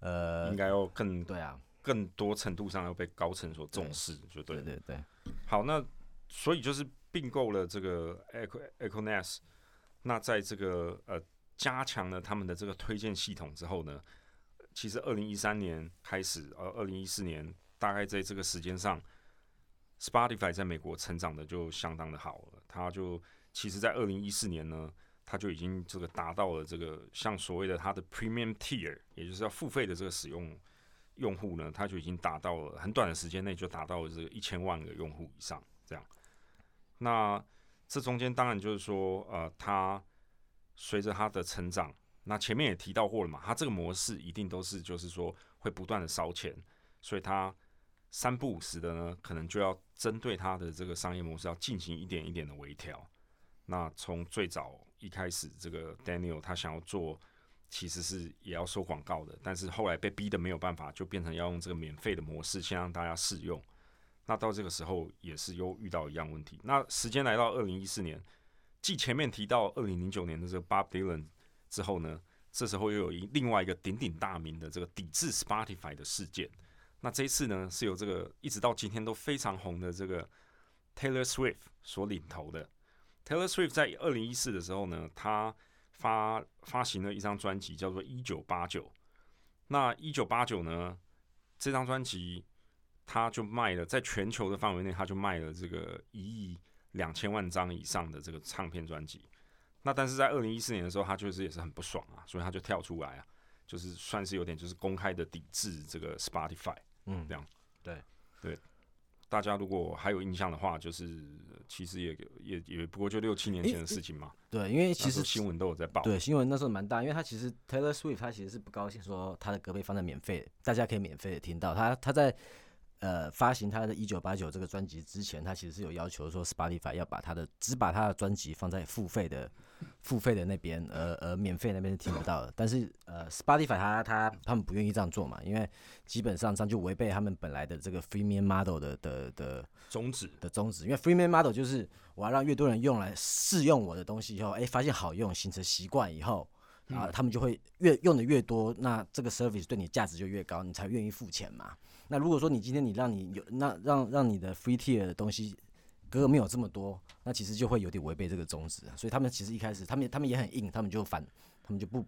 呃，应该要更对啊，更多程度上要被高层所重视，就对。对对对。好，那所以就是并购了这个 Echo Echo Nest，那在这个呃加强了他们的这个推荐系统之后呢？其实二零一三年开始，呃，二零一四年大概在这个时间上，Spotify 在美国成长的就相当的好了。它就其实，在二零一四年呢，它就已经这个达到了这个像所谓的它的 Premium Tier，也就是要付费的这个使用用户呢，它就已经达到了很短的时间内就达到了这个一千万个用户以上。这样，那这中间当然就是说，呃，它随着它的成长。那前面也提到过了嘛，它这个模式一定都是就是说会不断的烧钱，所以它三不五时的呢，可能就要针对它的这个商业模式要进行一点一点的微调。那从最早一开始，这个 Daniel 他想要做，其实是也要收广告的，但是后来被逼的没有办法，就变成要用这个免费的模式先让大家试用。那到这个时候也是又遇到一样问题。那时间来到二零一四年，继前面提到二零零九年的这个 Bob Dylan。之后呢，这时候又有一另外一个鼎鼎大名的这个抵制 Spotify 的事件。那这一次呢，是由这个一直到今天都非常红的这个 Taylor Swift 所领头的。Taylor Swift 在二零一四的时候呢，他发发行了一张专辑，叫做《一九八九》。那一九八九呢，这张专辑他就卖了，在全球的范围内，他就卖了这个一亿两千万张以上的这个唱片专辑。那但是在二零一四年的时候，他确实也是很不爽啊，所以他就跳出来啊，就是算是有点就是公开的抵制这个 Spotify，嗯，这样，对对，大家如果还有印象的话，就是其实也也也不过就六七年前的事情嘛，对，因为其实新闻都有在报，对，新闻那时候蛮大，因为他其实 Taylor Swift 他其实是不高兴说他的歌被放在免费，大家可以免费的听到他他在。呃，发行他的《一九八九》这个专辑之前，他其实是有要求说，Spotify 要把他的只把他的专辑放在付费的付费的那边，呃呃，免费那边是听不到的。但是呃，Spotify 他他他们不愿意这样做嘛，因为基本上这样就违背他们本来的这个 Freemium Model 的的的宗旨的宗旨。因为 Freemium Model 就是我要让越多人用来试用我的东西以后，哎，发现好用，形成习惯以后，啊，他们就会越用的越多，那这个 service 对你价值就越高，你才愿意付钱嘛。那如果说你今天你让你有那让让你的 free tier 的东西格格没有这么多，那其实就会有点违背这个宗旨啊。所以他们其实一开始他们他们也很硬，他们就反他们就不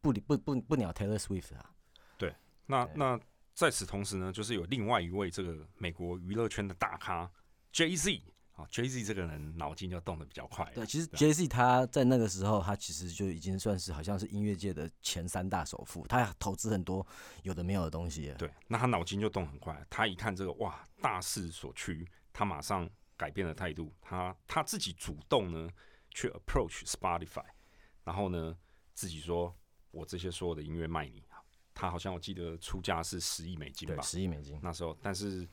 不理不不不鸟 Taylor Swift 啊。对，那那在此同时呢，就是有另外一位这个美国娱乐圈的大咖 Jay Z。啊，Jay Z 这个人脑筋就动得比较快。对，其实 Jay Z 他在那个时候，他其实就已经算是好像是音乐界的前三大首富，他投资很多有的没有的东西。对，那他脑筋就动很快，他一看这个哇，大势所趋，他马上改变了态度，他他自己主动呢去 approach Spotify，然后呢自己说，我这些所有的音乐卖你，他好像我记得出价是十亿美金吧，十亿美金。那时候，但是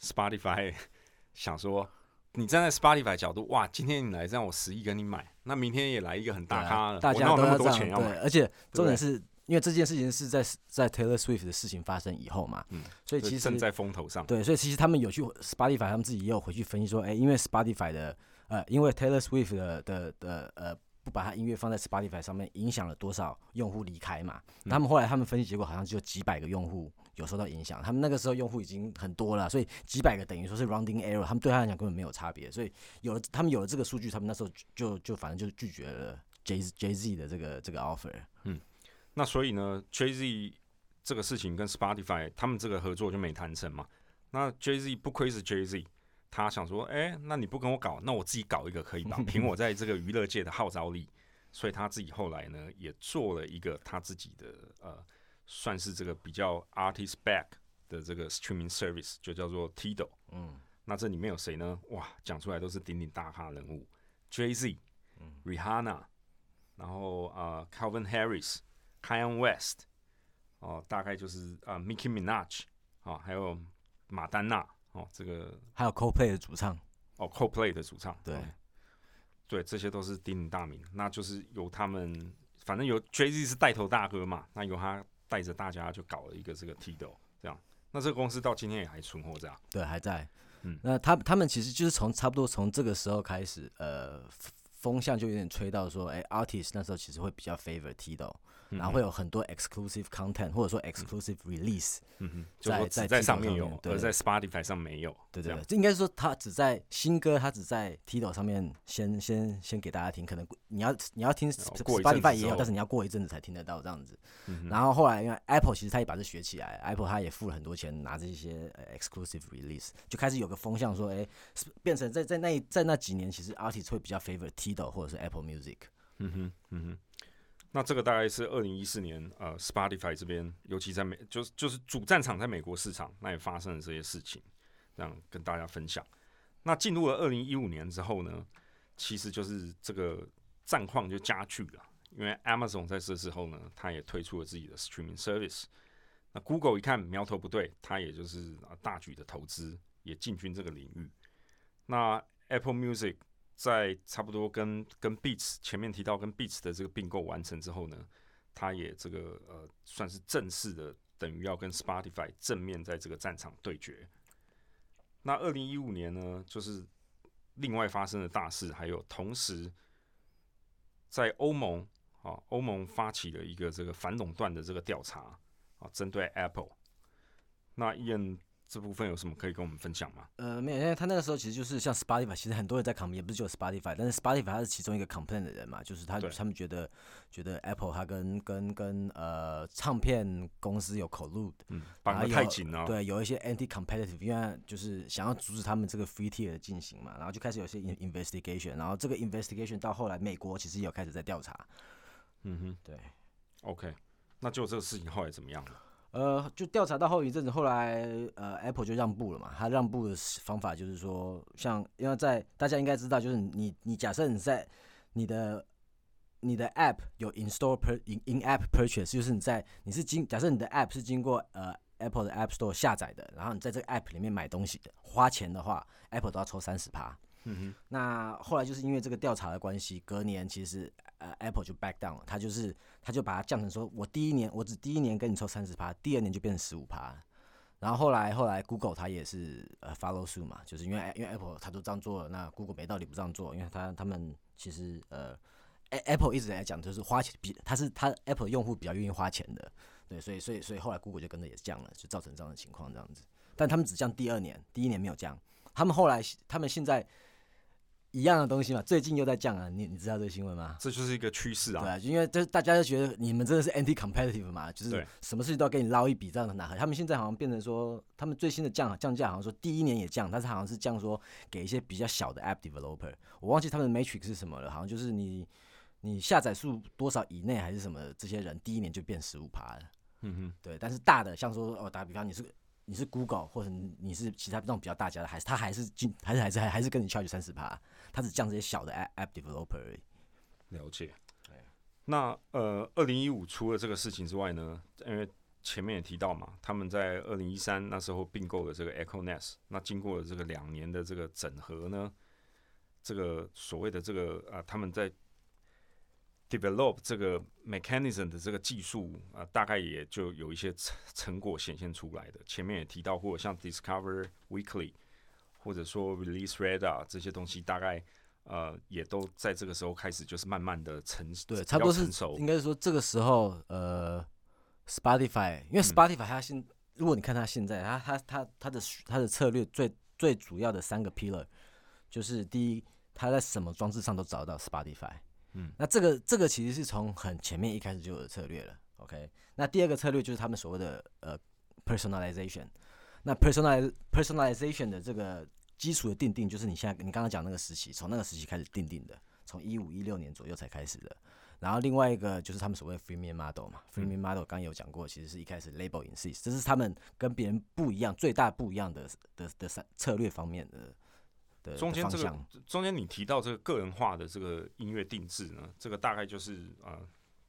Spotify 想说。你站在 Spotify 角度，哇，今天你来这样，我十亿跟你买，那明天也来一个很大咖的，大家都那么多钱要买，而且重点是因为这件事情是在在 Taylor Swift 的事情发生以后嘛，嗯，所以其实正在风头上，对，所以其实他们有去 Spotify，他们自己也有回去分析说，哎，因为 Spotify 的呃，因为 Taylor Swift 的的的呃。不把他音乐放在 Spotify 上面，影响了多少用户离开嘛？他们后来他们分析结果好像只有几百个用户有受到影响。他们那个时候用户已经很多了，所以几百个等于说是 rounding error，他们对他来讲根本没有差别。所以有了他们有了这个数据，他们那时候就就反正就拒绝了 J J Z 的这个这个 offer。嗯，那所以呢，J Z 这个事情跟 Spotify 他们这个合作就没谈成嘛？那 J Z 不亏是 J Z。他想说，哎，那你不跟我搞，那我自己搞一个可以吧？凭我在这个娱乐界的号召力，所以他自己后来呢，也做了一个他自己的呃，算是这个比较 artist back 的这个 streaming service，就叫做 Tidal。嗯，那这里面有谁呢？哇，讲出来都是鼎鼎大咖人物，Jay Z，Rihanna，然后啊，Calvin Harris，Kanye West，哦，大概就是啊，Nicki Minaj，啊，还有马丹娜。哦，这个还有 CoPlay 的主唱哦，CoPlay 的主唱，对，对，这些都是鼎鼎大名。那就是由他们，反正由 Jay Z 是带头大哥嘛，那由他带着大家就搞了一个这个 Tidal，这样。那这个公司到今天也还存活着，对，还在。嗯，那他他们其实就是从差不多从这个时候开始，呃，风向就有点吹到说，哎，artist 那时候其实会比较 favor Tidal。然后会有很多 exclusive content 或者说 exclusive release，嗯哼，在在在上面有，而在 Spotify 上没有。对对对，这应该是说他只在新歌，他只在 Tidal 上面先先先给大家听。可能你要你要听 Spotify 也有，但是你要过一阵子才听得到这样子。然后后来因为 Apple 其实他也把这学起来，Apple 他也付了很多钱拿这些 exclusive release，就开始有个风向说，哎，变成在在那在那几年，其实 artist 会比较 favor Tidal 或者是 Apple Music。嗯哼，嗯哼。那这个大概是二零一四年，呃，Spotify 这边，尤其在美，就是就是主战场在美国市场，那也发生了这些事情，这样跟大家分享。那进入了二零一五年之后呢，其实就是这个战况就加剧了，因为 Amazon 在这之后呢，它也推出了自己的 Streaming Service。那 Google 一看苗头不对，它也就是大举的投资，也进军这个领域。那 Apple Music。在差不多跟跟 Beats 前面提到跟 Beats 的这个并购完成之后呢，它也这个呃算是正式的等于要跟 Spotify 正面在这个战场对决。那二零一五年呢，就是另外发生的大事，还有同时在欧盟啊，欧盟发起了一个这个反垄断的这个调查啊，针对 Apple。那 Ian。这部分有什么可以跟我们分享吗？呃，没有，因为他那个时候其实就是像 Spotify，其实很多人在 complain，也不是只有 Spotify，但是 Spotify 他是其中一个 complain 的人嘛，就是他他们觉得觉得 Apple 他跟跟跟呃唱片公司有口录，嗯，绑得太紧了，对，有一些 anti competitive，因为就是想要阻止他们这个 free tier 的进行嘛，然后就开始有些 investigation，然后这个 investigation 到后来美国其实也有开始在调查，嗯哼，对，OK，那就这个事情后来怎么样了？呃，就调查到后一阵子，后来呃，Apple 就让步了嘛。他让步的方法就是说，像因为在大家应该知道，就是你你假设你在你的你的 App 有 install per in in App purchase，就是你在你是经假设你的 App 是经过呃 Apple 的 App Store 下载的，然后你在这个 App 里面买东西的花钱的话，Apple 都要抽三十趴。嗯哼。那后来就是因为这个调查的关系，隔年其实。呃，Apple 就 back down 了，他就是他就把它降成说，我第一年我只第一年跟你抽三十趴，第二年就变成十五趴，然后后来后来 Google 它也是呃 follow suit 嘛，就是因为因为 Apple 它都这样做了，那 Google 没道理不这样做，因为他他们其实呃，Apple 一直来讲就是花钱比它是它 Apple 用户比较愿意花钱的，对，所以所以所以后来 Google 就跟着也降了，就造成这样的情况这样子，但他们只降第二年，第一年没有降，他们后来他们现在。一样的东西嘛，最近又在降啊，你你知道这个新闻吗？这就是一个趋势啊。对，因为这大家都觉得你们真的是 anti competitive 嘛，就是什么事情都要给你捞一笔这样的拿。他们现在好像变成说，他们最新的降降价好像说第一年也降，但是好像是降说给一些比较小的 app developer，我忘记他们的 matrix 是什么了，好像就是你你下载数多少以内还是什么，这些人第一年就变十五趴了。嗯哼，对，但是大的像说哦，打比方你是。你是 Google 或者你是其他那种比较大家的，还是他还是进还是还是还还是跟你 charge 三十趴，他只降这些小的 app developer 而已。了解。那呃，二零一五除了这个事情之外呢，因为前面也提到嘛，他们在二零一三那时候并购了这个 Echo Nest，那经过了这个两年的这个整合呢，这个所谓的这个啊，他们在 develop 这个 mechanism 的这个技术啊，大概也就有一些成成果显现出来的。前面也提到过，像 Discover Weekly 或者说 Release Radar 这些东西，大概呃也都在这个时候开始，就是慢慢的成对，差不多是应该是说这个时候呃，Spotify 因为 Spotify 它现如果你看它现在，它它它它的它的策略最最主要的三个 pillar 就是第一，它在什么装置上都找得到 Spotify。嗯，那这个这个其实是从很前面一开始就有的策略了，OK？那第二个策略就是他们所谓的呃 personalization。那 personaliz personalization 的这个基础的定定，就是你现在你刚刚讲那个时期，从那个时期开始定定的，从一五一六年左右才开始的。然后另外一个就是他们所谓 freemium model 嘛，freemium model 刚有讲过，其实是一开始 label insist，这是他们跟别人不一样最大不一样的的的策策略方面的。中间这个中间你提到这个个人化的这个音乐定制呢，这个大概就是啊，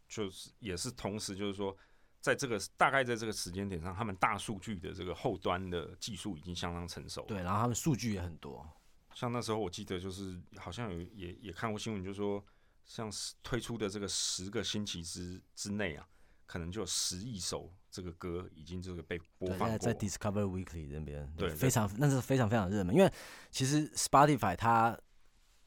就是也是同时就是说，在这个大概在这个时间点上，他们大数据的这个后端的技术已经相当成熟。对，然后他们数据也很多。像那时候我记得就是好像有也也看过新闻，就是说像推出的这个十个星期之之内啊。可能就有十亿首这个歌已经这个被播放过，在 Discover Weekly 那边，对，非常那是非常非常热门。因为其实 Spotify 它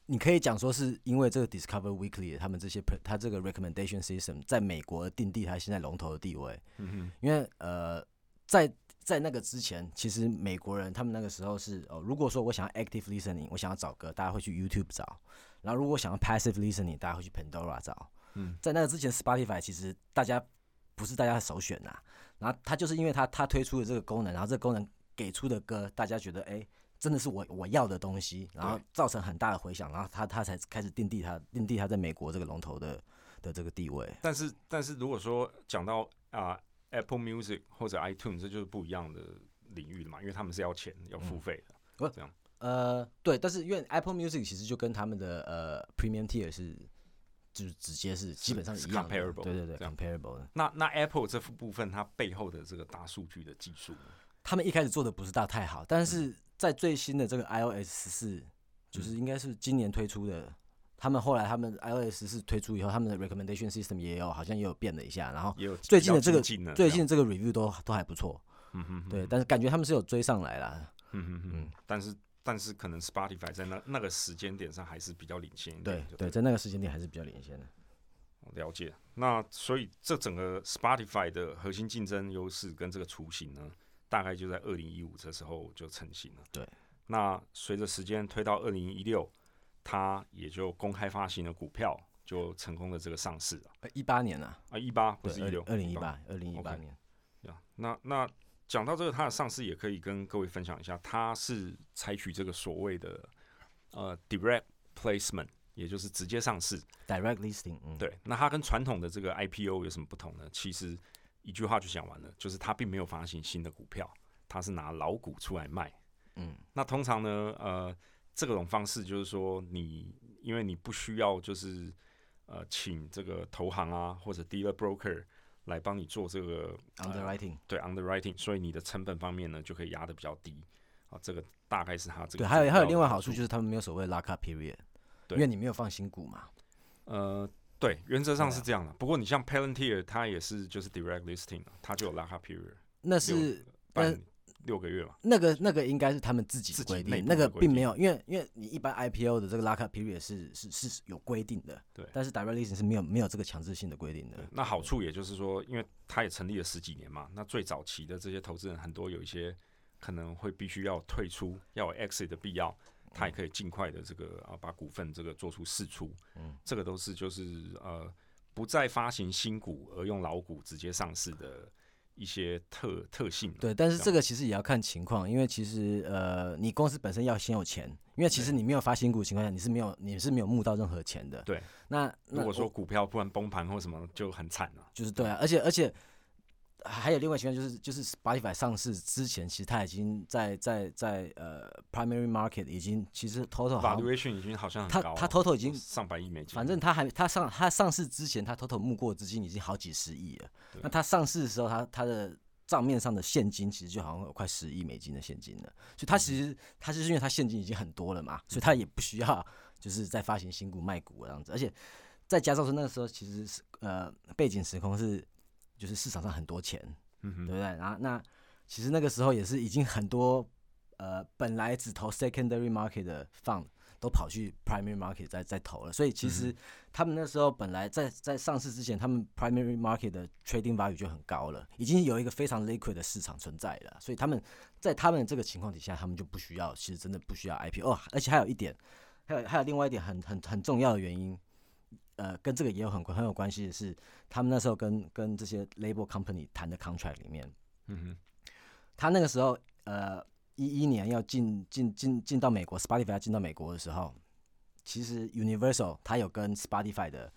你可以讲说是因为这个 Discover Weekly 他们这些它这个 recommendation system 在美国定地它现在龙头的地位。嗯哼，因为呃，在在那个之前，其实美国人他们那个时候是哦，如果说我想要 active listening，我想要找歌，大家会去 YouTube 找；然后如果想要 passive listening，大家会去 Pandora 找。嗯，在那个之前，Spotify 其实大家不是大家的首选呐。然后它就是因为它它推出的这个功能，然后这个功能给出的歌，大家觉得哎。真的是我我要的东西，然后造成很大的回响，然后他他才开始定地他定地他在美国这个龙头的的这个地位。但是但是如果说讲到啊 Apple Music 或者 iTunes，这就是不一样的领域了嘛，因为他们是要钱要付费的。不这样呃对，但是因为 Apple Music 其实就跟他们的呃 Premium Tier 是就是直接是基本上是一样的。对对对，comparable 的。那那 Apple 这部分它背后的这个大数据的技术，他们一开始做的不是大太好，但是。在最新的这个 iOS 十四，就是应该是今年推出的。他们后来他们 iOS 十四推出以后，他们的 recommendation system 也有好像也有变了一下。然后最近的这个最近这个 review 都都还不错。嗯哼，对，但是感觉他们是有追上来了。嗯哼哼，但是但是可能 Spotify 在那那个时间点上还是比较领先。对对，在那个时间点还是比较领先的。了解。那所以这整个 Spotify 的核心竞争优势跟这个雏形呢？大概就在二零一五这时候就成型了。对，那随着时间推到二零一六，它也就公开发行了股票，就成功的这个上市了。一八年啊，啊，一八不是一六，二零一八，二零一八年。呀，那那讲到这个，它的上市也可以跟各位分享一下，它是采取这个所谓的呃 direct placement，也就是直接上市，direct listing。对，那它跟传统的这个 IPO 有什么不同呢？其实。一句话就讲完了，就是它并没有发行新的股票，它是拿老股出来卖。嗯，那通常呢，呃，这种方式就是说，你因为你不需要就是呃，请这个投行啊或者 dealer broker 来帮你做这个 underwriting，对 underwriting，所以你的成本方面呢就可以压的比较低。啊，这个大概是它这个。对，还有还有另外好处就是他们没有所谓 lock up period，因为你没有放新股嘛。呃。对，原则上是这样的。不过你像 Palantir，它也是就是 direct listing，它就有 lock up period。那是半六个月嘛？那个那个应该是他们自己规定，那个并没有，因为因为你一般 IPO 的这个 lock up period 是是是有规定的。对，但是 direct listing 是没有没有这个强制性的规定的。那好处也就是说，因为它也成立了十几年嘛，那最早期的这些投资人很多有一些可能会必须要退出，要有 exit 的必要。他也可以尽快的这个啊，把股份这个做出释出，嗯，这个都是就是呃，不再发行新股而用老股直接上市的一些特特性。对，但是这个其实也要看情况，因为其实呃，你公司本身要先有钱，因为其实你没有发新股情况下，你是没有你是没有募到任何钱的。对，那如果说股票突然崩盘或什么，就很惨了。就是对啊，而且而且。还有另外情况就是，就是 Spotify 上市之前，其实它已经在在在呃 primary market 已经其实 total valuation 已经好像它它 total 已经上百亿美金。反正它还它上它上市之前，它 total 募过资金已经好几十亿了。那它上市的时候，它它的账面上的现金其实就好像有快十亿美金的现金了。所以它其实它就是因为它现金已经很多了嘛，所以它也不需要就是在发行新股卖股这样子。而且再加上说那个时候其实是呃背景时空是。就是市场上很多钱，嗯对不对？然后那其实那个时候也是已经很多呃，本来只投 secondary market 的 fund 都跑去 primary market 在在投了，所以其实他们那时候本来在在上市之前，他们 primary market 的 trading value 就很高了，已经有一个非常 liquid 的市场存在了，所以他们在他们这个情况底下，他们就不需要，其实真的不需要 IPO。哦，而且还有一点，还有还有另外一点很很很重要的原因。呃，跟这个也有很很有关系的是，他们那时候跟跟这些 label company 谈的 contract 里面，嗯哼，他那个时候呃一一年要进进进进到美国，Spotify 要进到美国的时候，其实 Universal 他有跟 Spotify 的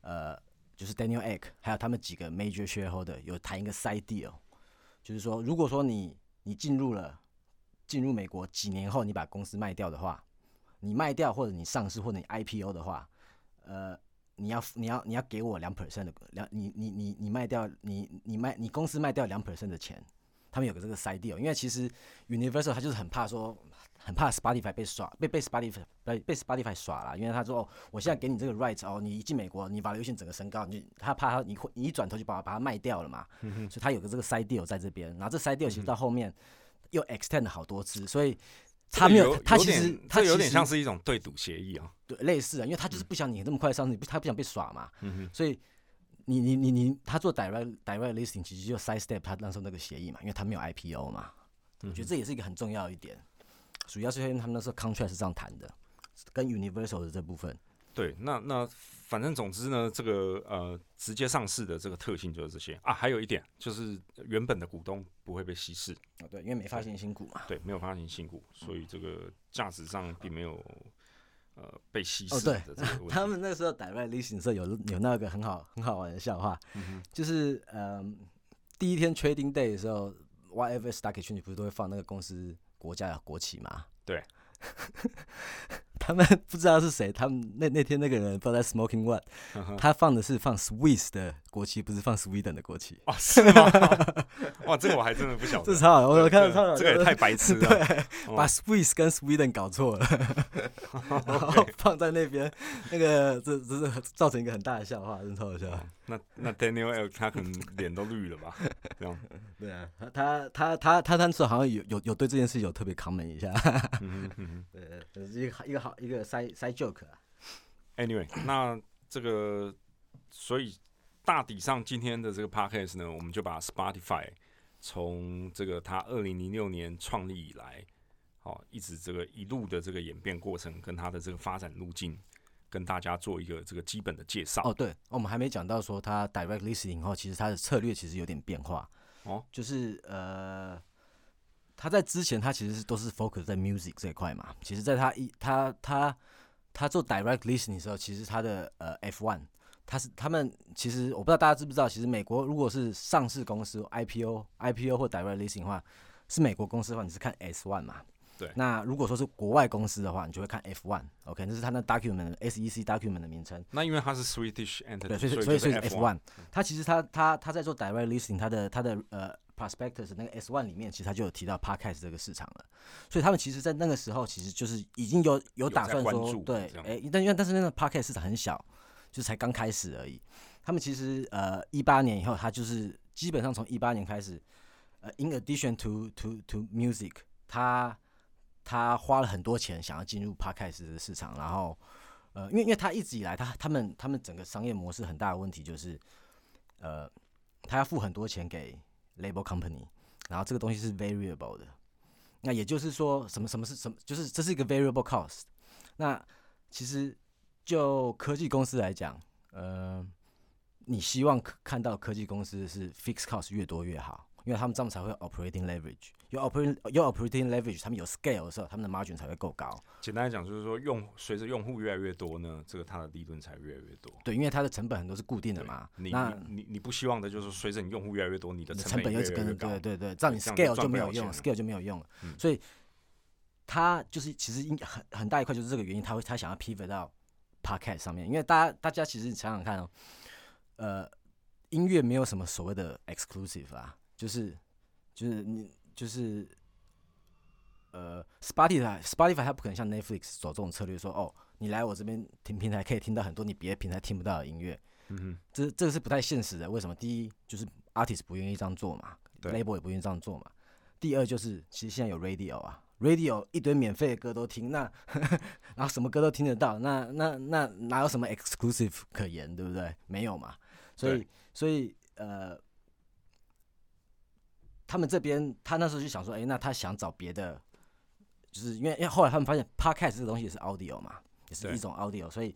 呃就是 Daniel Ek 还有他们几个 major shareholder 有谈一个 side deal，就是说如果说你你进入了进入美国几年后你把公司卖掉的话，你卖掉或者你上市或者你 IPO 的话，呃。你要你要你要给我两 percent 的两你你你你卖掉你你卖你公司卖掉两 percent 的钱，他们有个这个 side deal，因为其实 Universal 他就是很怕说很怕 Spotify 被耍被被 Spotify 被被 Spotify 耍了，因为他说哦我现在给你这个 right 哦你一进美国你把流行整个升高，你他怕他你会你一转头就把把它卖掉了嘛，所以他有个这个 side deal 在这边，然后这 side deal 其实到后面又 extend 好多次，所以他没有，他其实他有点像是一种对赌协议啊，对，类似啊，因为他就是不想你这么快上市，不他不想被耍嘛，所以你你你你他做 direct direct listing 其实就 side step 他那时候那个协议嘛，因为他没有 IPO 嘛，我觉得这也是一个很重要一点，主要是因为他们那时候 contract 是这样谈的，跟 Universal 的这部分。对，那那反正总之呢，这个呃直接上市的这个特性就是这些啊。还有一点就是原本的股东不会被稀释。哦，对，因为没发行新股嘛。对，没有发行新股，所以这个价值上并没有呃被稀释。哦，对，他们那时候 direct listing 时候有有那个很好很好玩的笑话，就是呃第一天 trading day 的时候，whatever stock exchange 不是都会放那个公司国家的国旗嘛？对。他们 不知道是谁，他们那那天那个人不知道在 smoking what，他放的是放 Swiss 的国旗，不是放 Sweden 的国旗。哦，是吗？哇，这个我还真的不晓得。这超好，我看到超好，这个也太白痴了，把 Swiss 跟 Sweden 搞错了，然后放在那边，那个这这是造成一个很大的笑话，真超好笑。那那 Daniel L 他可能脸都绿了吧？这样。对啊，他他他他当时好像有有有对这件事有特别 comment 一下。对，一个一个好一个 side side joke 啊。Anyway，那这个所以大体上今天的这个 podcast 呢，我们就把 Spotify 从这个它二零零六年创立以来，好一直这个一路的这个演变过程跟它的这个发展路径。跟大家做一个这个基本的介绍哦，对，我们还没讲到说它 direct listing 后，其实它的策略其实有点变化哦，就是呃，他在之前他其实是都是 focus 在 music 这一块嘛，其实在他一他他他做 direct listing 的时候，其实他的呃 F one，他是他们其实我不知道大家知不知道，其实美国如果是上市公司 IPO IPO 或 direct listing 的话，是美国公司的话，你是看 S one 嘛。对，那如果说是国外公司的话，你就会看 F one，OK，那是它那 document SEC document 的名称。那因为它是 Swedish entity，对，所以所以所以 F one，它其实它它它在做 direct listing，它的它的呃 prospectus 那个 S one 里面，其实他就有提到 podcast 这个市场了。所以他们其实，在那个时候，其实就是已经有有打算说，对，哎，但因为但是那个 podcast 市场很小，就才刚开始而已。他们其实呃一八年以后，他就是基本上从一八年开始，呃，in addition to to to music，他他花了很多钱想要进入 Podcast 的市场，然后，呃，因为因为他一直以来，他他们他们整个商业模式很大的问题就是，呃，他要付很多钱给 Label Company，然后这个东西是 variable 的，那也就是说，什么什么是什么，就是这是一个 variable cost。那其实就科技公司来讲，呃，你希望看到科技公司是 fixed cost 越多越好。因为他们这样才会 operating leverage，有 operating 有 operating leverage，他们有 scale 的时候，他们的 margin 才会够高。简单来讲，就是说用随着用户越来越多呢，这个它的利润才越来越多。对，因为它的成本很多是固定的嘛。你你你不希望的就是随着你用户越来越多，你的成本又跟着对对对，这样你 scale 就没有用，scale 就没有用了。所以他就是其实应很很大一块就是这个原因，他会他想要 pivot 到 podcast 上面，因为大家大家其实你想想看哦，呃，音乐没有什么所谓的 exclusive 啊。就是就是你就是呃，Spotify Spotify 它不可能像 Netflix 走这种策略，说哦，你来我这边听平台可以听到很多你别的平台听不到的音乐。嗯哼，这这个是不太现实的。为什么？第一就是 artist 不愿意这样做嘛，label 也不愿意这样做嘛。第二就是其实现在有 radio 啊，radio 一堆免费的歌都听，那 然后什么歌都听得到，那那那哪有什么 exclusive 可言，对不对？没有嘛。所以所以呃。他们这边，他那时候就想说，哎，那他想找别的，就是因为因为后来他们发现，podcast 这个东西也是 audio 嘛，也是一种 audio，所以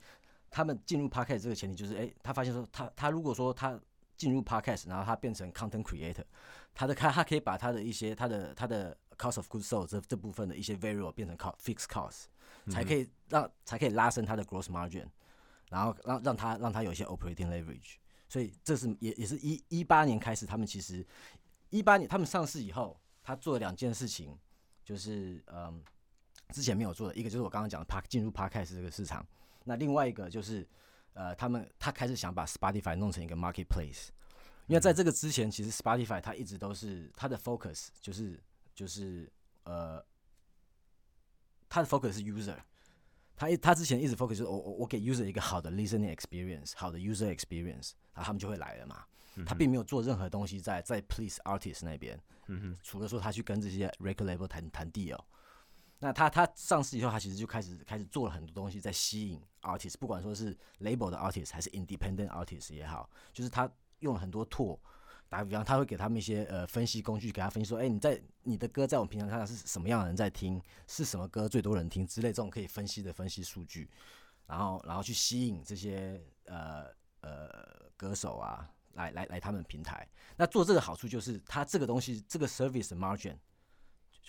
他们进入 podcast 这个前提就是，哎，他发现说，他他如果说他进入 podcast，然后他变成 content creator，他的他他可以把他的一些他的他的 cost of goods sold 这这部分的一些 variable 变成 cost fixed cost，才可以让才可以拉升他的 gross margin，然后让让他让他有一些 operating leverage，所以这是也也是一一八年开始，他们其实。一八年他们上市以后，他做了两件事情，就是嗯，之前没有做的，一个就是我刚刚讲的 Park 进入 Podcast 这个市场，那另外一个就是呃，他们他开始想把 Spotify 弄成一个 Marketplace，因为在这个之前，其实 Spotify 它一直都是它的 focus 就是就是呃，它的 focus 是 user，他一他之前一直 focus 是我我我给 user 一个好的 listening experience，好的 user experience，然后他们就会来了嘛。他并没有做任何东西在在 Please Artist 那边，除了说他去跟这些 Record Label 谈谈 deal。那他他上市以后，他其实就开始开始做了很多东西，在吸引 artist，不管说是 label 的 artist 还是 independent artist 也好，就是他用了很多 tool。打个比方，他会给他们一些呃分析工具，给他分析说，哎，你在你的歌在我们平常看到是什么样的人在听，是什么歌最多人听之类这种可以分析的分析数据，然后然后去吸引这些呃呃歌手啊来来来他们平台。那做这个好处就是，它这个东西这个 service margin。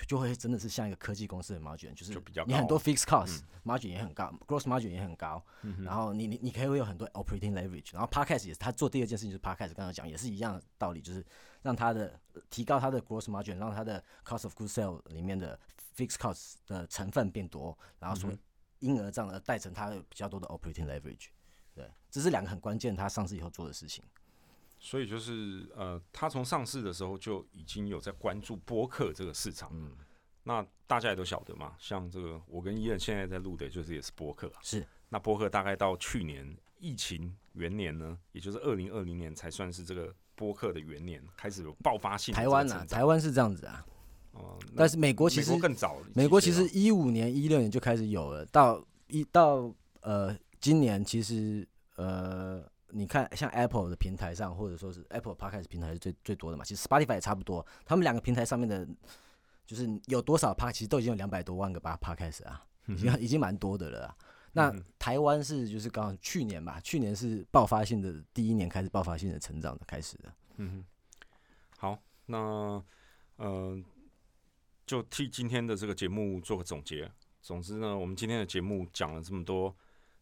就会真的是像一个科技公司的 margin，就是你很多 fixed cost margin 也很高，gross margin 也很高，然后你你你可以会有很多 operating leverage，然后 podcast 也是他做第二件事情就是 podcast，刚刚讲也是一样的道理，就是让他的提高他的 gross margin，让他的 cost of good sale 里面的 fixed cost 的成分变多，然后所因而这样的带成他比较多的 operating leverage，对，这是两个很关键，他上市以后做的事情。所以就是呃，他从上市的时候就已经有在关注播客这个市场。嗯，那大家也都晓得嘛，像这个我跟伊恩现在在录的，就是也是播客。是。那播客大概到去年疫情元年呢，也就是二零二零年才算是这个播客的元年，开始有爆发性。台湾啊？台湾是这样子啊。哦。但是美国其实更早。美国其实一五年、一六年就开始有了，到一到呃今年其实呃。你看，像 Apple 的平台上，或者说是 Apple Podcast 平台是最最多的嘛？其实 Spotify 也差不多，他们两个平台上面的，就是有多少 Pod，其实都已经有两百多万个吧 Podcast 啊，已经已经蛮多的了。那台湾是就是刚好去年吧，去年是爆发性的第一年开始爆发性的成长的开始的。嗯，好，那呃，就替今天的这个节目做个总结。总之呢，我们今天的节目讲了这么多。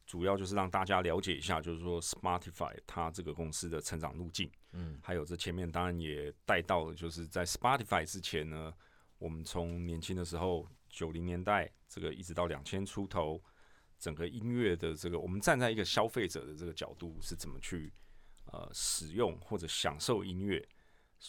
主要就是让大家了解一下，就是说 Spotify 它这个公司的成长路径，嗯，还有这前面当然也带到了，就是在 Spotify 之前呢，我们从年轻的时候九零年代这个一直到两千出头，整个音乐的这个，我们站在一个消费者的这个角度是怎么去呃使用或者享受音乐，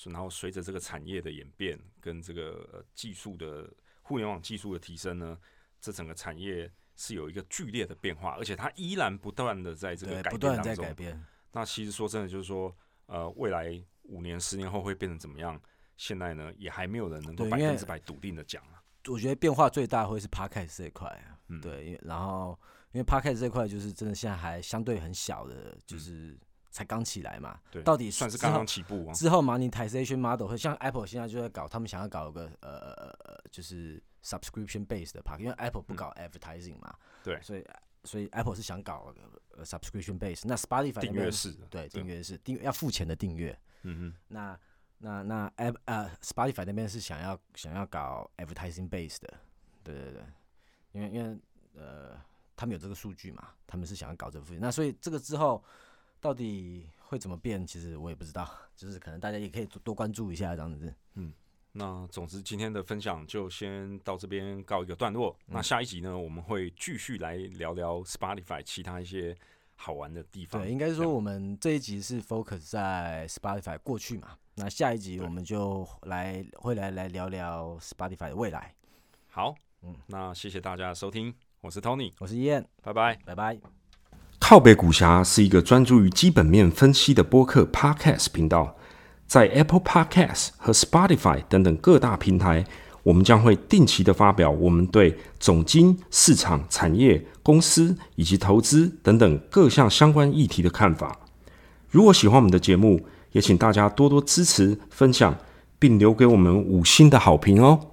然后随着这个产业的演变跟这个技术的互联网技术的提升呢，这整个产业。是有一个剧烈的变化，而且它依然不断的在这个改变当中。那其实说真的，就是说，呃，未来五年、十年后会变成怎么样？现在呢，也还没有人能够百分之百笃定的讲啊。我觉得变化最大会是 Podcast 这一块啊。嗯，对，然后因为 Podcast 这块就是真的现在还相对很小的，就是才刚起来嘛。对，到底算是刚刚起步。之后 monetization model 会像 Apple 现在就在搞，他们想要搞个呃，就是。Subscription base 的 park，因为 Apple 不搞 advertising 嘛，对，所以所以 Apple 是想搞呃 subscription base。那 Spotify 订阅式，对，订阅式订要付钱的订阅。嗯哼，那那那 App 呃 Spotify 那边是想要想要搞 advertising base 的，对对对，因为因为呃他们有这个数据嘛，他们是想要搞这个付钱。那所以这个之后到底会怎么变，其实我也不知道，就是可能大家也可以多多关注一下这样子。嗯。那总之，今天的分享就先到这边告一个段落。那下一集呢，我们会继续来聊聊 Spotify 其他一些好玩的地方。对，应该说我们这一集是 focus 在 Spotify 过去嘛。那下一集我们就来会来来聊聊 Spotify 的未来。好，嗯，那谢谢大家的收听，我是 Tony，我是燕，拜拜，拜拜。靠北股侠是一个专注于基本面分析的播客 Podcast 频道。在 Apple Podcast 和 Spotify 等等各大平台，我们将会定期的发表我们对总经、市场、产业、公司以及投资等等各项相关议题的看法。如果喜欢我们的节目，也请大家多多支持、分享，并留给我们五星的好评哦。